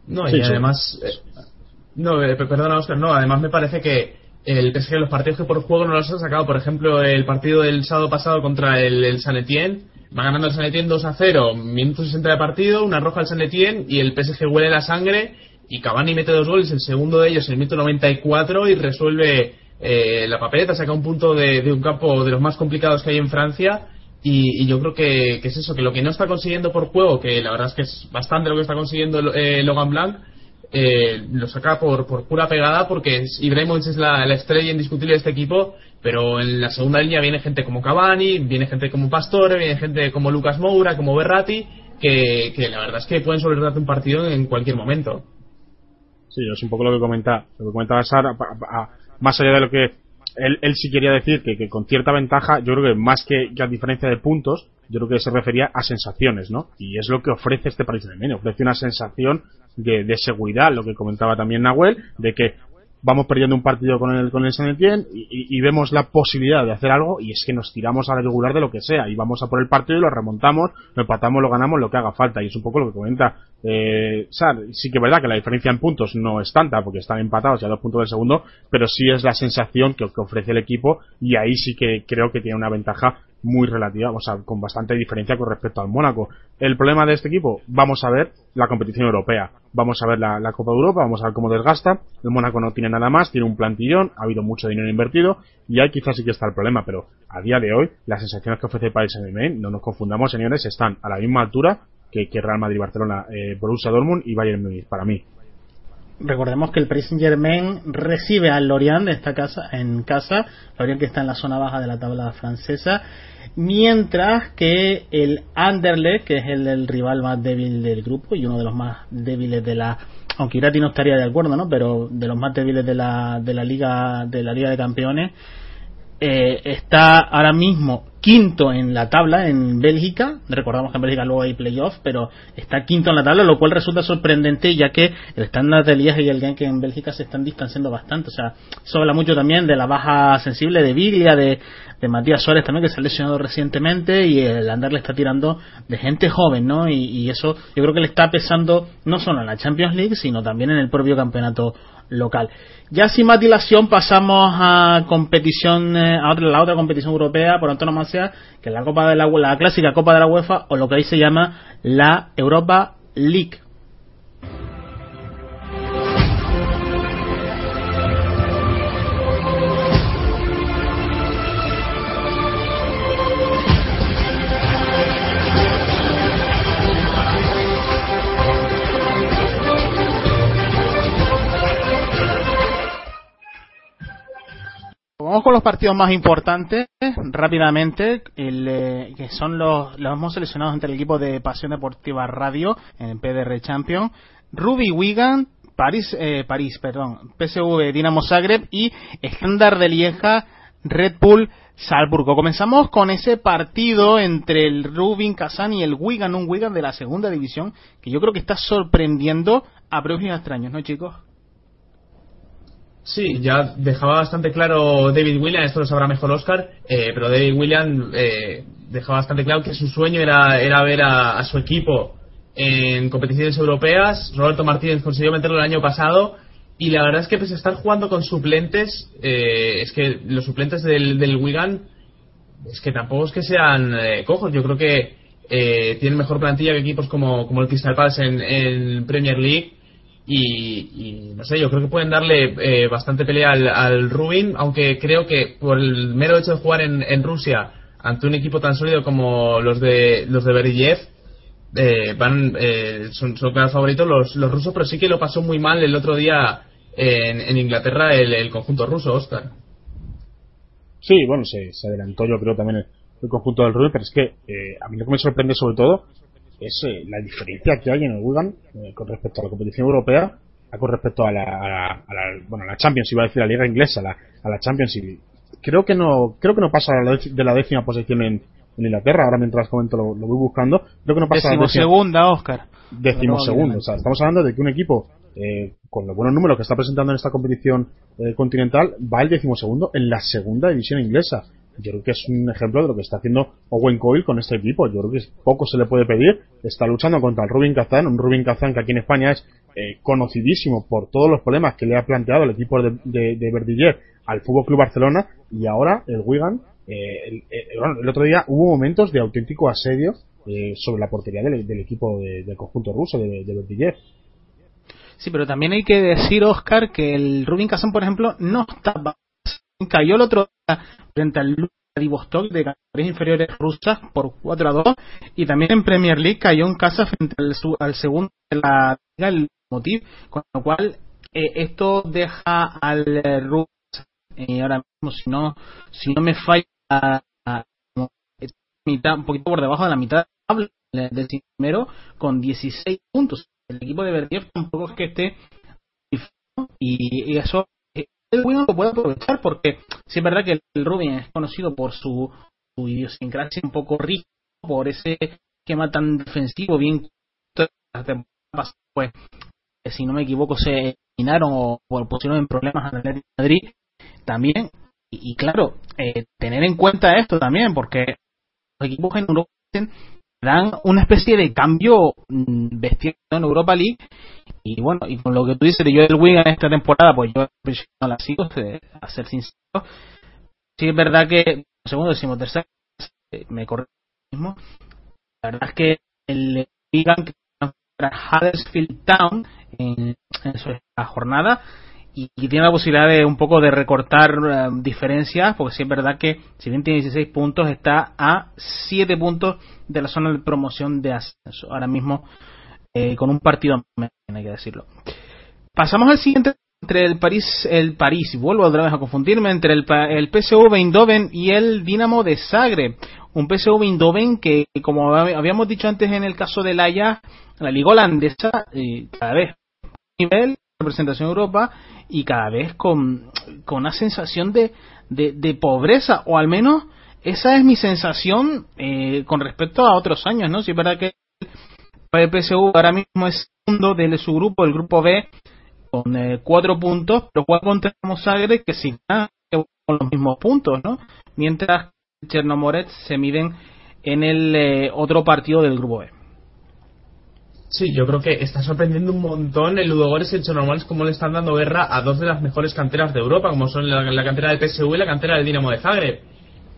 No, y además eh, no, eh, perdona Oscar, no, además me parece que el PSG los partidos que por juego no los ha sacado, por ejemplo, el partido del sábado pasado contra el, el San Etienne Va ganando el San Etienne 2 a 0, minuto 60 de partido, una roja al San Etienne y el PSG huele la sangre y Cavani mete dos goles, el segundo de ellos en el minuto 94 y resuelve eh, la papeleta, saca un punto de, un campo de los más complicados que hay en Francia y, yo creo que, es eso, que lo que no está consiguiendo por juego, que la verdad es que es bastante lo que está consiguiendo eh, Logan Blanc, eh, lo saca por, por pura pegada porque Ibrahimovic es la, la, estrella indiscutible de este equipo pero en la segunda línea viene gente como Cavani, viene gente como Pastore, viene gente como Lucas Moura, como Berratti, que, la verdad es que pueden solventarte un partido en cualquier momento. Sí, es un poco lo que comenta, lo que comentaba Sara, más allá de lo que él, él sí quería decir, que, que, con cierta ventaja, yo creo que más que, a diferencia de puntos, yo creo que se refería a sensaciones, ¿no? Y es lo que ofrece este Paris Saint-Germain, ofrece una sensación de, de, seguridad, lo que comentaba también Nahuel, de que vamos perdiendo un partido con el, con el San y, vemos la posibilidad de hacer algo y es que nos tiramos a la regular de lo que sea y vamos a por el partido y lo remontamos, lo empatamos, lo ganamos, lo que haga falta y es un poco lo que comenta eh, Sar. Sí que es verdad que la diferencia en puntos no es tanta porque están empatados ya dos puntos del segundo, pero sí es la sensación que ofrece el equipo y ahí sí que creo que tiene una ventaja muy relativa, o sea, con bastante diferencia con respecto al Mónaco. El problema de este equipo, vamos a ver la competición europea, vamos a ver la, Copa de Europa, vamos a ver cómo desgasta. El Mónaco no tiene nada más, tiene un plantillón, ha habido mucho dinero invertido y ahí quizás sí que está el problema, pero a día de hoy las sensaciones que ofrece el Paris Saint-Germain, no nos confundamos, señores, están a la misma altura que, Real Madrid, Barcelona, eh, Borussia Dortmund y Bayern Munich para mí recordemos que el Paris Saint Germain recibe al Lorient de esta casa en casa, Lorient que está en la zona baja de la tabla francesa, mientras que el Anderlecht, que es el, rival más débil del grupo y uno de los más débiles de la aunque Irati no estaría de acuerdo, ¿no? Pero de los más débiles de la de la liga de la liga de campeones eh, está ahora mismo quinto en la tabla en Bélgica. Recordamos que en Bélgica luego hay playoffs, pero está quinto en la tabla, lo cual resulta sorprendente ya que el estándar de Liege y el Genk en Bélgica se están distanciando bastante. O sea, eso habla mucho también de la baja sensible de Biglia, de, de Matías Suárez también, que se ha lesionado recientemente, y el andar le está tirando de gente joven, ¿no? Y, y eso yo creo que le está pesando no solo en la Champions League, sino también en el propio campeonato local. Ya sin más dilación pasamos a competición, eh, a otra, la otra competición europea por antonomasia, que es la Copa de la, la clásica Copa de la UEFA o lo que ahí se llama la Europa League. Vamos con los partidos más importantes rápidamente, eh, que son los, los hemos seleccionado entre el equipo de Pasión Deportiva Radio en PDR Champion, Ruby Wigan, París, eh, París, perdón, PSV Dinamo Zagreb y Estándar de Lieja, Red Bull Salzburgo. Comenzamos con ese partido entre el Rubin Kazan y el Wigan, un Wigan de la segunda división que yo creo que está sorprendiendo a propios extraños, ¿no, chicos? Sí, ya dejaba bastante claro David Williams, esto lo sabrá mejor Oscar, eh, pero David Williams eh, dejaba bastante claro que su sueño era, era ver a, su equipo en competiciones europeas. Roberto Martínez consiguió meterlo el año pasado y la verdad es que a estar jugando con suplentes, eh, es que los suplentes del, del Wigan es que tampoco es que sean cojos. Yo creo que tienen mejor plantilla que equipos como, como el Crystal Palace en, en Premier League y, no sé, yo creo que pueden darle eh, bastante pelea al, Rubin, aunque creo que por el mero hecho de jugar en, Rusia ante un equipo tan sólido como los de los de eh, van eh, son, son claros favoritos los, los rusos, pero sí que lo pasó muy mal el otro día en, Inglaterra el, conjunto ruso, Oscar. Sí, bueno, se, se adelantó yo creo también el, conjunto del Rubin, pero es que a mí lo que me sorprende sobre todo es eh, la diferencia que hay en el Wigan eh, con respecto a la competición europea con respecto a la, a bueno a la Champions iba a decir la liga inglesa la, a la Champions y creo que no creo que no pasa de la décima posición en, Inglaterra ahora mientras comento lo, voy buscando creo que no pasa Décimo segunda Oscar decimosegundo o sea estamos hablando de que un equipo eh, con los buenos números que está presentando en esta competición continental va el decimosegundo en la segunda división inglesa yo creo que es un ejemplo de lo que está haciendo Owen Coyle con este equipo. Yo creo que poco se le puede pedir. Está luchando contra el Rubin Kazan, un Rubin Kazan que aquí en España es eh, conocidísimo por todos los problemas que le ha planteado el equipo de, de, al Fútbol Club Barcelona y ahora el Wigan. Eh, el, otro día hubo momentos de auténtico asedio eh, sobre la portería del, equipo del conjunto ruso de, de. Sí, pero también hay que decir, Oscar, que el Rubin Kazan, por ejemplo, no está cayó el otro día frente al Vladivostok de categorías inferiores rusas por 4 a 2 y también en Premier League cayó en casa frente al, segundo de la liga el Motiv con lo cual eh, esto deja al eh, eh, ahora mismo si no si no me falla mitad, un poquito por debajo de la mitad del primero con 16 puntos. El equipo de Verdier tampoco es que esté y eso el Wigan lo puede aprovechar porque si es verdad que el Rubin es conocido por su, idiosincrasia un poco rico, por ese esquema tan defensivo, bien pues si no me equivoco se eliminaron o, pusieron en problemas a Atlético de Madrid también. Y, claro eh, tener en cuenta esto también porque los equipos en Europa dan una especie de cambio mm, bestial en Europa League y bueno, y con lo que tú dices de yo el Wigan esta temporada, pues yo no la sigo, a ser sincero. Sí es verdad que segundo, decimos tercero, me corre mismo. La verdad es que el Wigan que Huddersfield Town en, en su jornada y, tiene la posibilidad de un poco de recortar eh, diferencias, porque sí es verdad que si bien tiene 16 puntos, está a 7 puntos de la zona de promoción de ascenso. Ahora mismo eh, con un partido hay que decirlo. Pasamos al siguiente entre el París, el París, vuelvo otra vez a confundirme, entre el, el PSV Eindhoven y el Dinamo de Zagreb. Un PSV Eindhoven que, como habíamos dicho antes en el caso de Laia, la liga holandesa, eh, cada vez nivel, representación Europa, y cada vez con, con una sensación de, de, pobreza, o al menos esa es mi sensación eh, con respecto a otros años, ¿no? Si es verdad que el PSU ahora mismo es segundo de su grupo, el grupo B, con eh, cuatro puntos, pero juega contra Zagreb que sí con los mismos puntos, ¿no? Mientras Chernomorets se miden en el eh, otro partido del grupo B. Sí, yo creo que está sorprendiendo un montón el Ludogorets y el Chernomorets como le están dando guerra a dos de las mejores canteras de Europa, como son la, cantera del PSU y la cantera del Dinamo de Zagreb.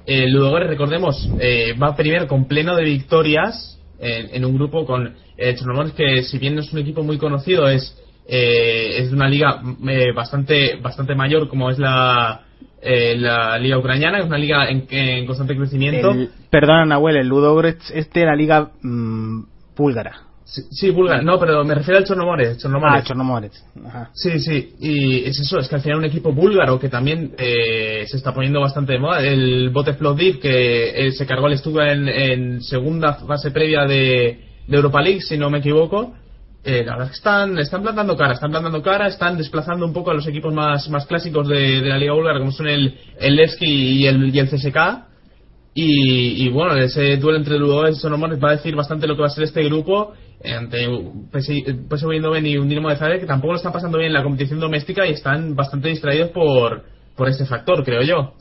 El Ludogorets, recordemos, eh, va primero con pleno de victorias en, un grupo con eh, que si bien no es un equipo muy conocido es eh, es una liga eh, bastante bastante mayor como es la eh, la liga ucraniana es una liga en, constante crecimiento perdona Nahuel el Ludogorets es de la liga mm, búlgara Sí, sí No, pero me refiero al Chornomorets. Ah, Chornomorets. Sí, sí. Y es eso, es que al final un equipo búlgaro que también eh, se está poniendo bastante de moda. El Bote que eh, se cargó el estudio en, segunda fase previa de, Europa League, si no me equivoco. Eh, la verdad es que están, están plantando cara, están plantando cara, están desplazando un poco a los equipos más, más clásicos de, la Liga Búlgara, como son el, el Levski y el, y el CSK y, bueno, ese duelo entre Ludogorets y Sonomores va a decir bastante lo que va a ser este grupo ante PSV Eindhoven y un Dinamo de Zagreb que tampoco lo están pasando bien en la competición doméstica y están bastante distraídos por, por este factor, creo yo.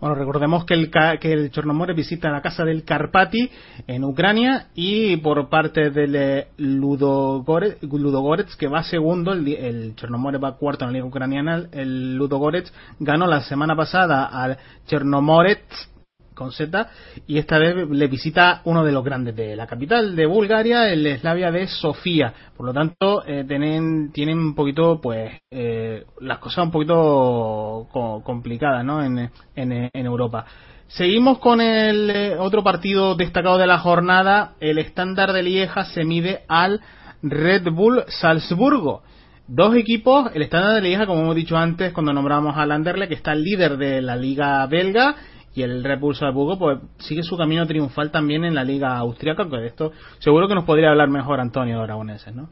Bueno, recordemos que el, que el Chornomore visita la casa del Karpati en Ucrania y por parte del eh, Ludogorets, que va segundo, el, el va cuarto en la liga ucraniana, el Ludogorets ganó la semana pasada al Chernomorets con Z y esta vez le visita uno de los grandes de la capital de Bulgaria, el Slavia de Sofía. Por lo tanto, eh, tienen, tienen un poquito, pues, eh, las cosas un poquito complicadas, ¿no? En, en, Europa. Seguimos con el eh, otro partido destacado de la jornada. El estándar de Lieja se mide al Red Bull Salzburgo. Dos equipos, el estándar de Lieja, como hemos dicho antes, cuando nombramos al que está el líder de la liga belga, y el Red Bull Salzburgo pues sigue su camino triunfal también en la liga austriaca que de esto seguro que nos podría hablar mejor Antonio Aragoneses ¿no?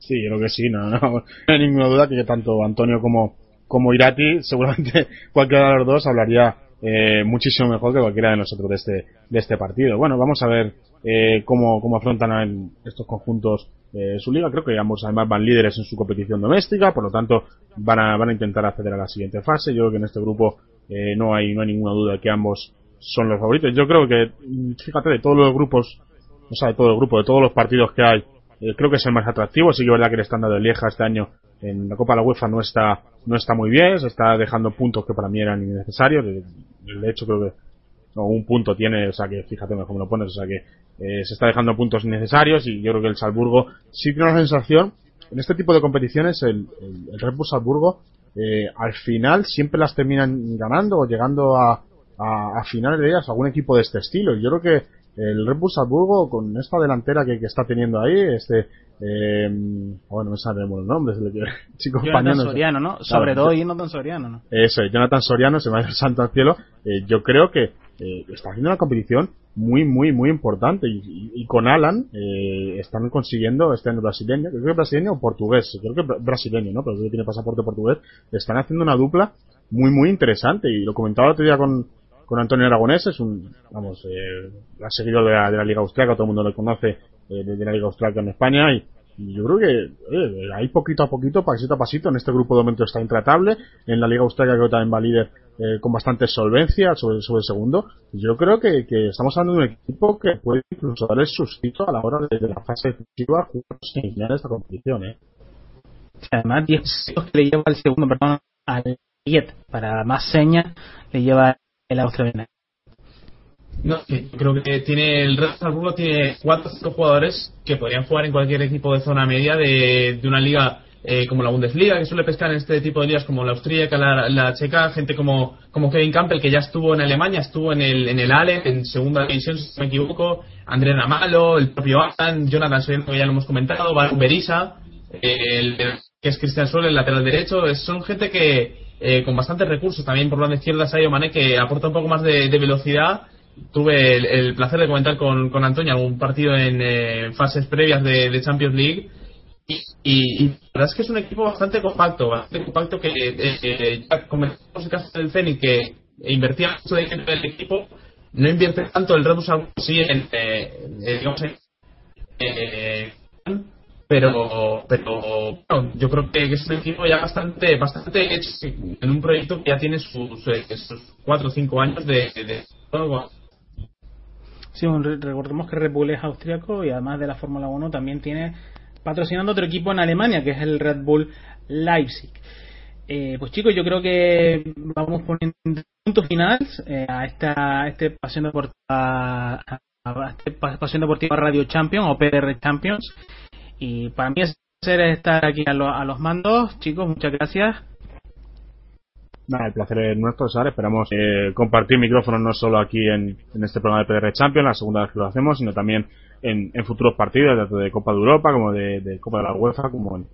Sí, yo creo que sí, no, no, hay ninguna duda que tanto Antonio como, como Irati, seguramente cualquiera de los dos hablaría eh, muchísimo mejor que cualquiera de nosotros de este, de este partido. Bueno, vamos a ver eh, cómo, cómo afrontan estos conjuntos eh, su liga. Creo que ambos además van líderes en su competición doméstica, por lo tanto van a, van a intentar acceder a la siguiente fase. Yo creo que en este grupo eh, no hay no hay ninguna duda que ambos son los favoritos. Yo creo que, fíjate, de todos los grupos, o sea, de todo el grupo, de todos los partidos que hay, eh, creo que es el más atractivo. Sí que es verdad que el estándar de Lieja este año en la Copa de la UEFA no está no está muy bien, se está dejando puntos que para mí eran innecesarios. De, hecho, creo que un punto tiene, o sea que fíjate mejor me lo pones, o sea que eh, se está dejando puntos innecesarios y yo creo que el Salzburgo sí tiene una sensación en este tipo de competiciones el, el, el Red Bull eh, al final siempre las terminan ganando o llegando a, a, finales de ellas algún equipo de este estilo. Yo creo que el Red Bull Salzburgo con esta delantera que, está teniendo ahí, este, eh, bueno, no sabemos los nombres, el chico Jonathan Soriano, ¿no? Sobre todo Jonathan Soriano, ¿no? Eso, Jonathan Soriano, se me va a ir santo al cielo. Eh, yo creo que eh, está haciendo una competición muy, muy, muy importante. Y, con Alan eh, están consiguiendo, este año brasileño, creo que brasileño o portugués, creo que brasileño, ¿no? Pero que tiene pasaporte portugués. Están haciendo una dupla muy, muy interesante. Y lo comentaba el otro día con, con Antonio Aragonés, es un, vamos, eh, ha seguido de la, de la Liga Austriaca, todo el mundo lo conoce eh, de la Liga Austriaca en España. Y, yo creo que eh, ahí poquito a poquito, pasito a pasito, en este grupo de momento está intratable. En la Liga Austriaca creo que también va líder eh, con bastante solvencia sobre, sobre el segundo. Yo creo que, que, estamos hablando de un equipo que puede incluso dar el sustituto a la hora de, la fase defensiva jugar de esta competición. ¿eh? Además, 10 que le lleva el segundo, perdón, al Yet, para más señas, le lleva el australiano. No, creo que tiene el Red Bull tiene cuatro o cinco jugadores que podrían jugar en cualquier equipo de zona media de, de una liga eh, como la Bundesliga, que suele pescar en este tipo de ligas como la austríaca, la, checa, gente como, como Kevin Campbell, que ya estuvo en Alemania, estuvo en el, en el Ale, en segunda división, si no me equivoco, André Ramalo, el propio Alan, Jonathan Soyen, que ya lo hemos comentado, Baron Berisa, el, que es Cristian Suárez, el lateral derecho, son gente que, eh, con bastantes recursos, también por la izquierda Sayo Mané, que aporta un poco más de, velocidad, tuve el, placer de comentar con, con Antonio algún partido en eh, fases previas de Champions League y, la verdad es que es un equipo bastante compacto, bastante compacto que eh, eh ya comentamos el caso del Zenit que invertía mucho de en el equipo, no invierte tanto el Red Bull sí en, eh, eh, digamos, eh, pero pero bueno, yo creo que es un equipo ya bastante bastante hecho en un proyecto que ya tiene sus, sus 4 o 5 años de, de, Sí, recordemos que Red es austriaco y además de la Fórmula 1 también tiene patrocinando otro equipo en Alemania, que es el Red Bull Leipzig. Eh, pues chicos, yo creo que vamos poniendo puntos finales eh, a esta este pasión deportiva a este pasión deportiva Radio Champions o PR Champions y para mí es placer estar aquí a, a los mandos, chicos, muchas gracias. Nada, el placer es nuestro. Esperamos eh, compartir micrófonos no solo aquí en, en, este programa de PR Champions, la segunda vez que lo hacemos, sino también en, futuros partidos, tanto de Copa de Europa como de, Copa de la UEFA, como en,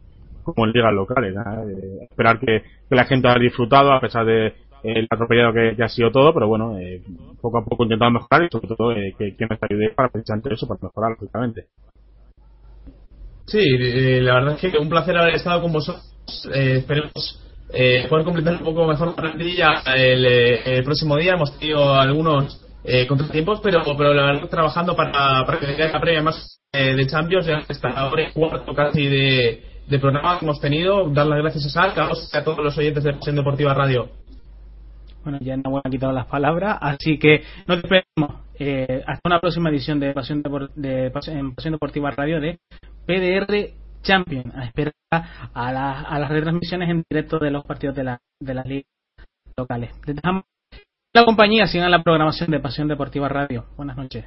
como en ligas locales. Eh, esperar que, la gente haya disfrutado a pesar de el atropellado que, ha sido todo, pero bueno, eh, poco a poco intentando mejorar y sobre todo eh, que, que nos ayude para precisamente eso, para mejorar, lógicamente. Sí, la verdad es que un placer haber estado con vosotros. esperemos eh, poder completar un poco mejor la plantilla el, eh, el próximo día. Hemos tenido algunos eh, contratiempos, pero, pero la verdad trabajando para, para que la previa más eh, de Champions. Ya está ahora cuarto casi de, de programa que hemos tenido. Dar las gracias a Sal, a todos los oyentes de Pasión Deportiva Radio. Bueno, ya no han quitado las palabras, así que nos despedimos. Eh, hasta una próxima edición de Pasión, de, Pasión Deportiva Radio de PDR Champions, a esperar a, a las retransmisiones en directo de los partidos de, la, de las ligas locales. Les dejamos la compañía. Sigan la programación de Pasión Deportiva Radio. Buenas noches.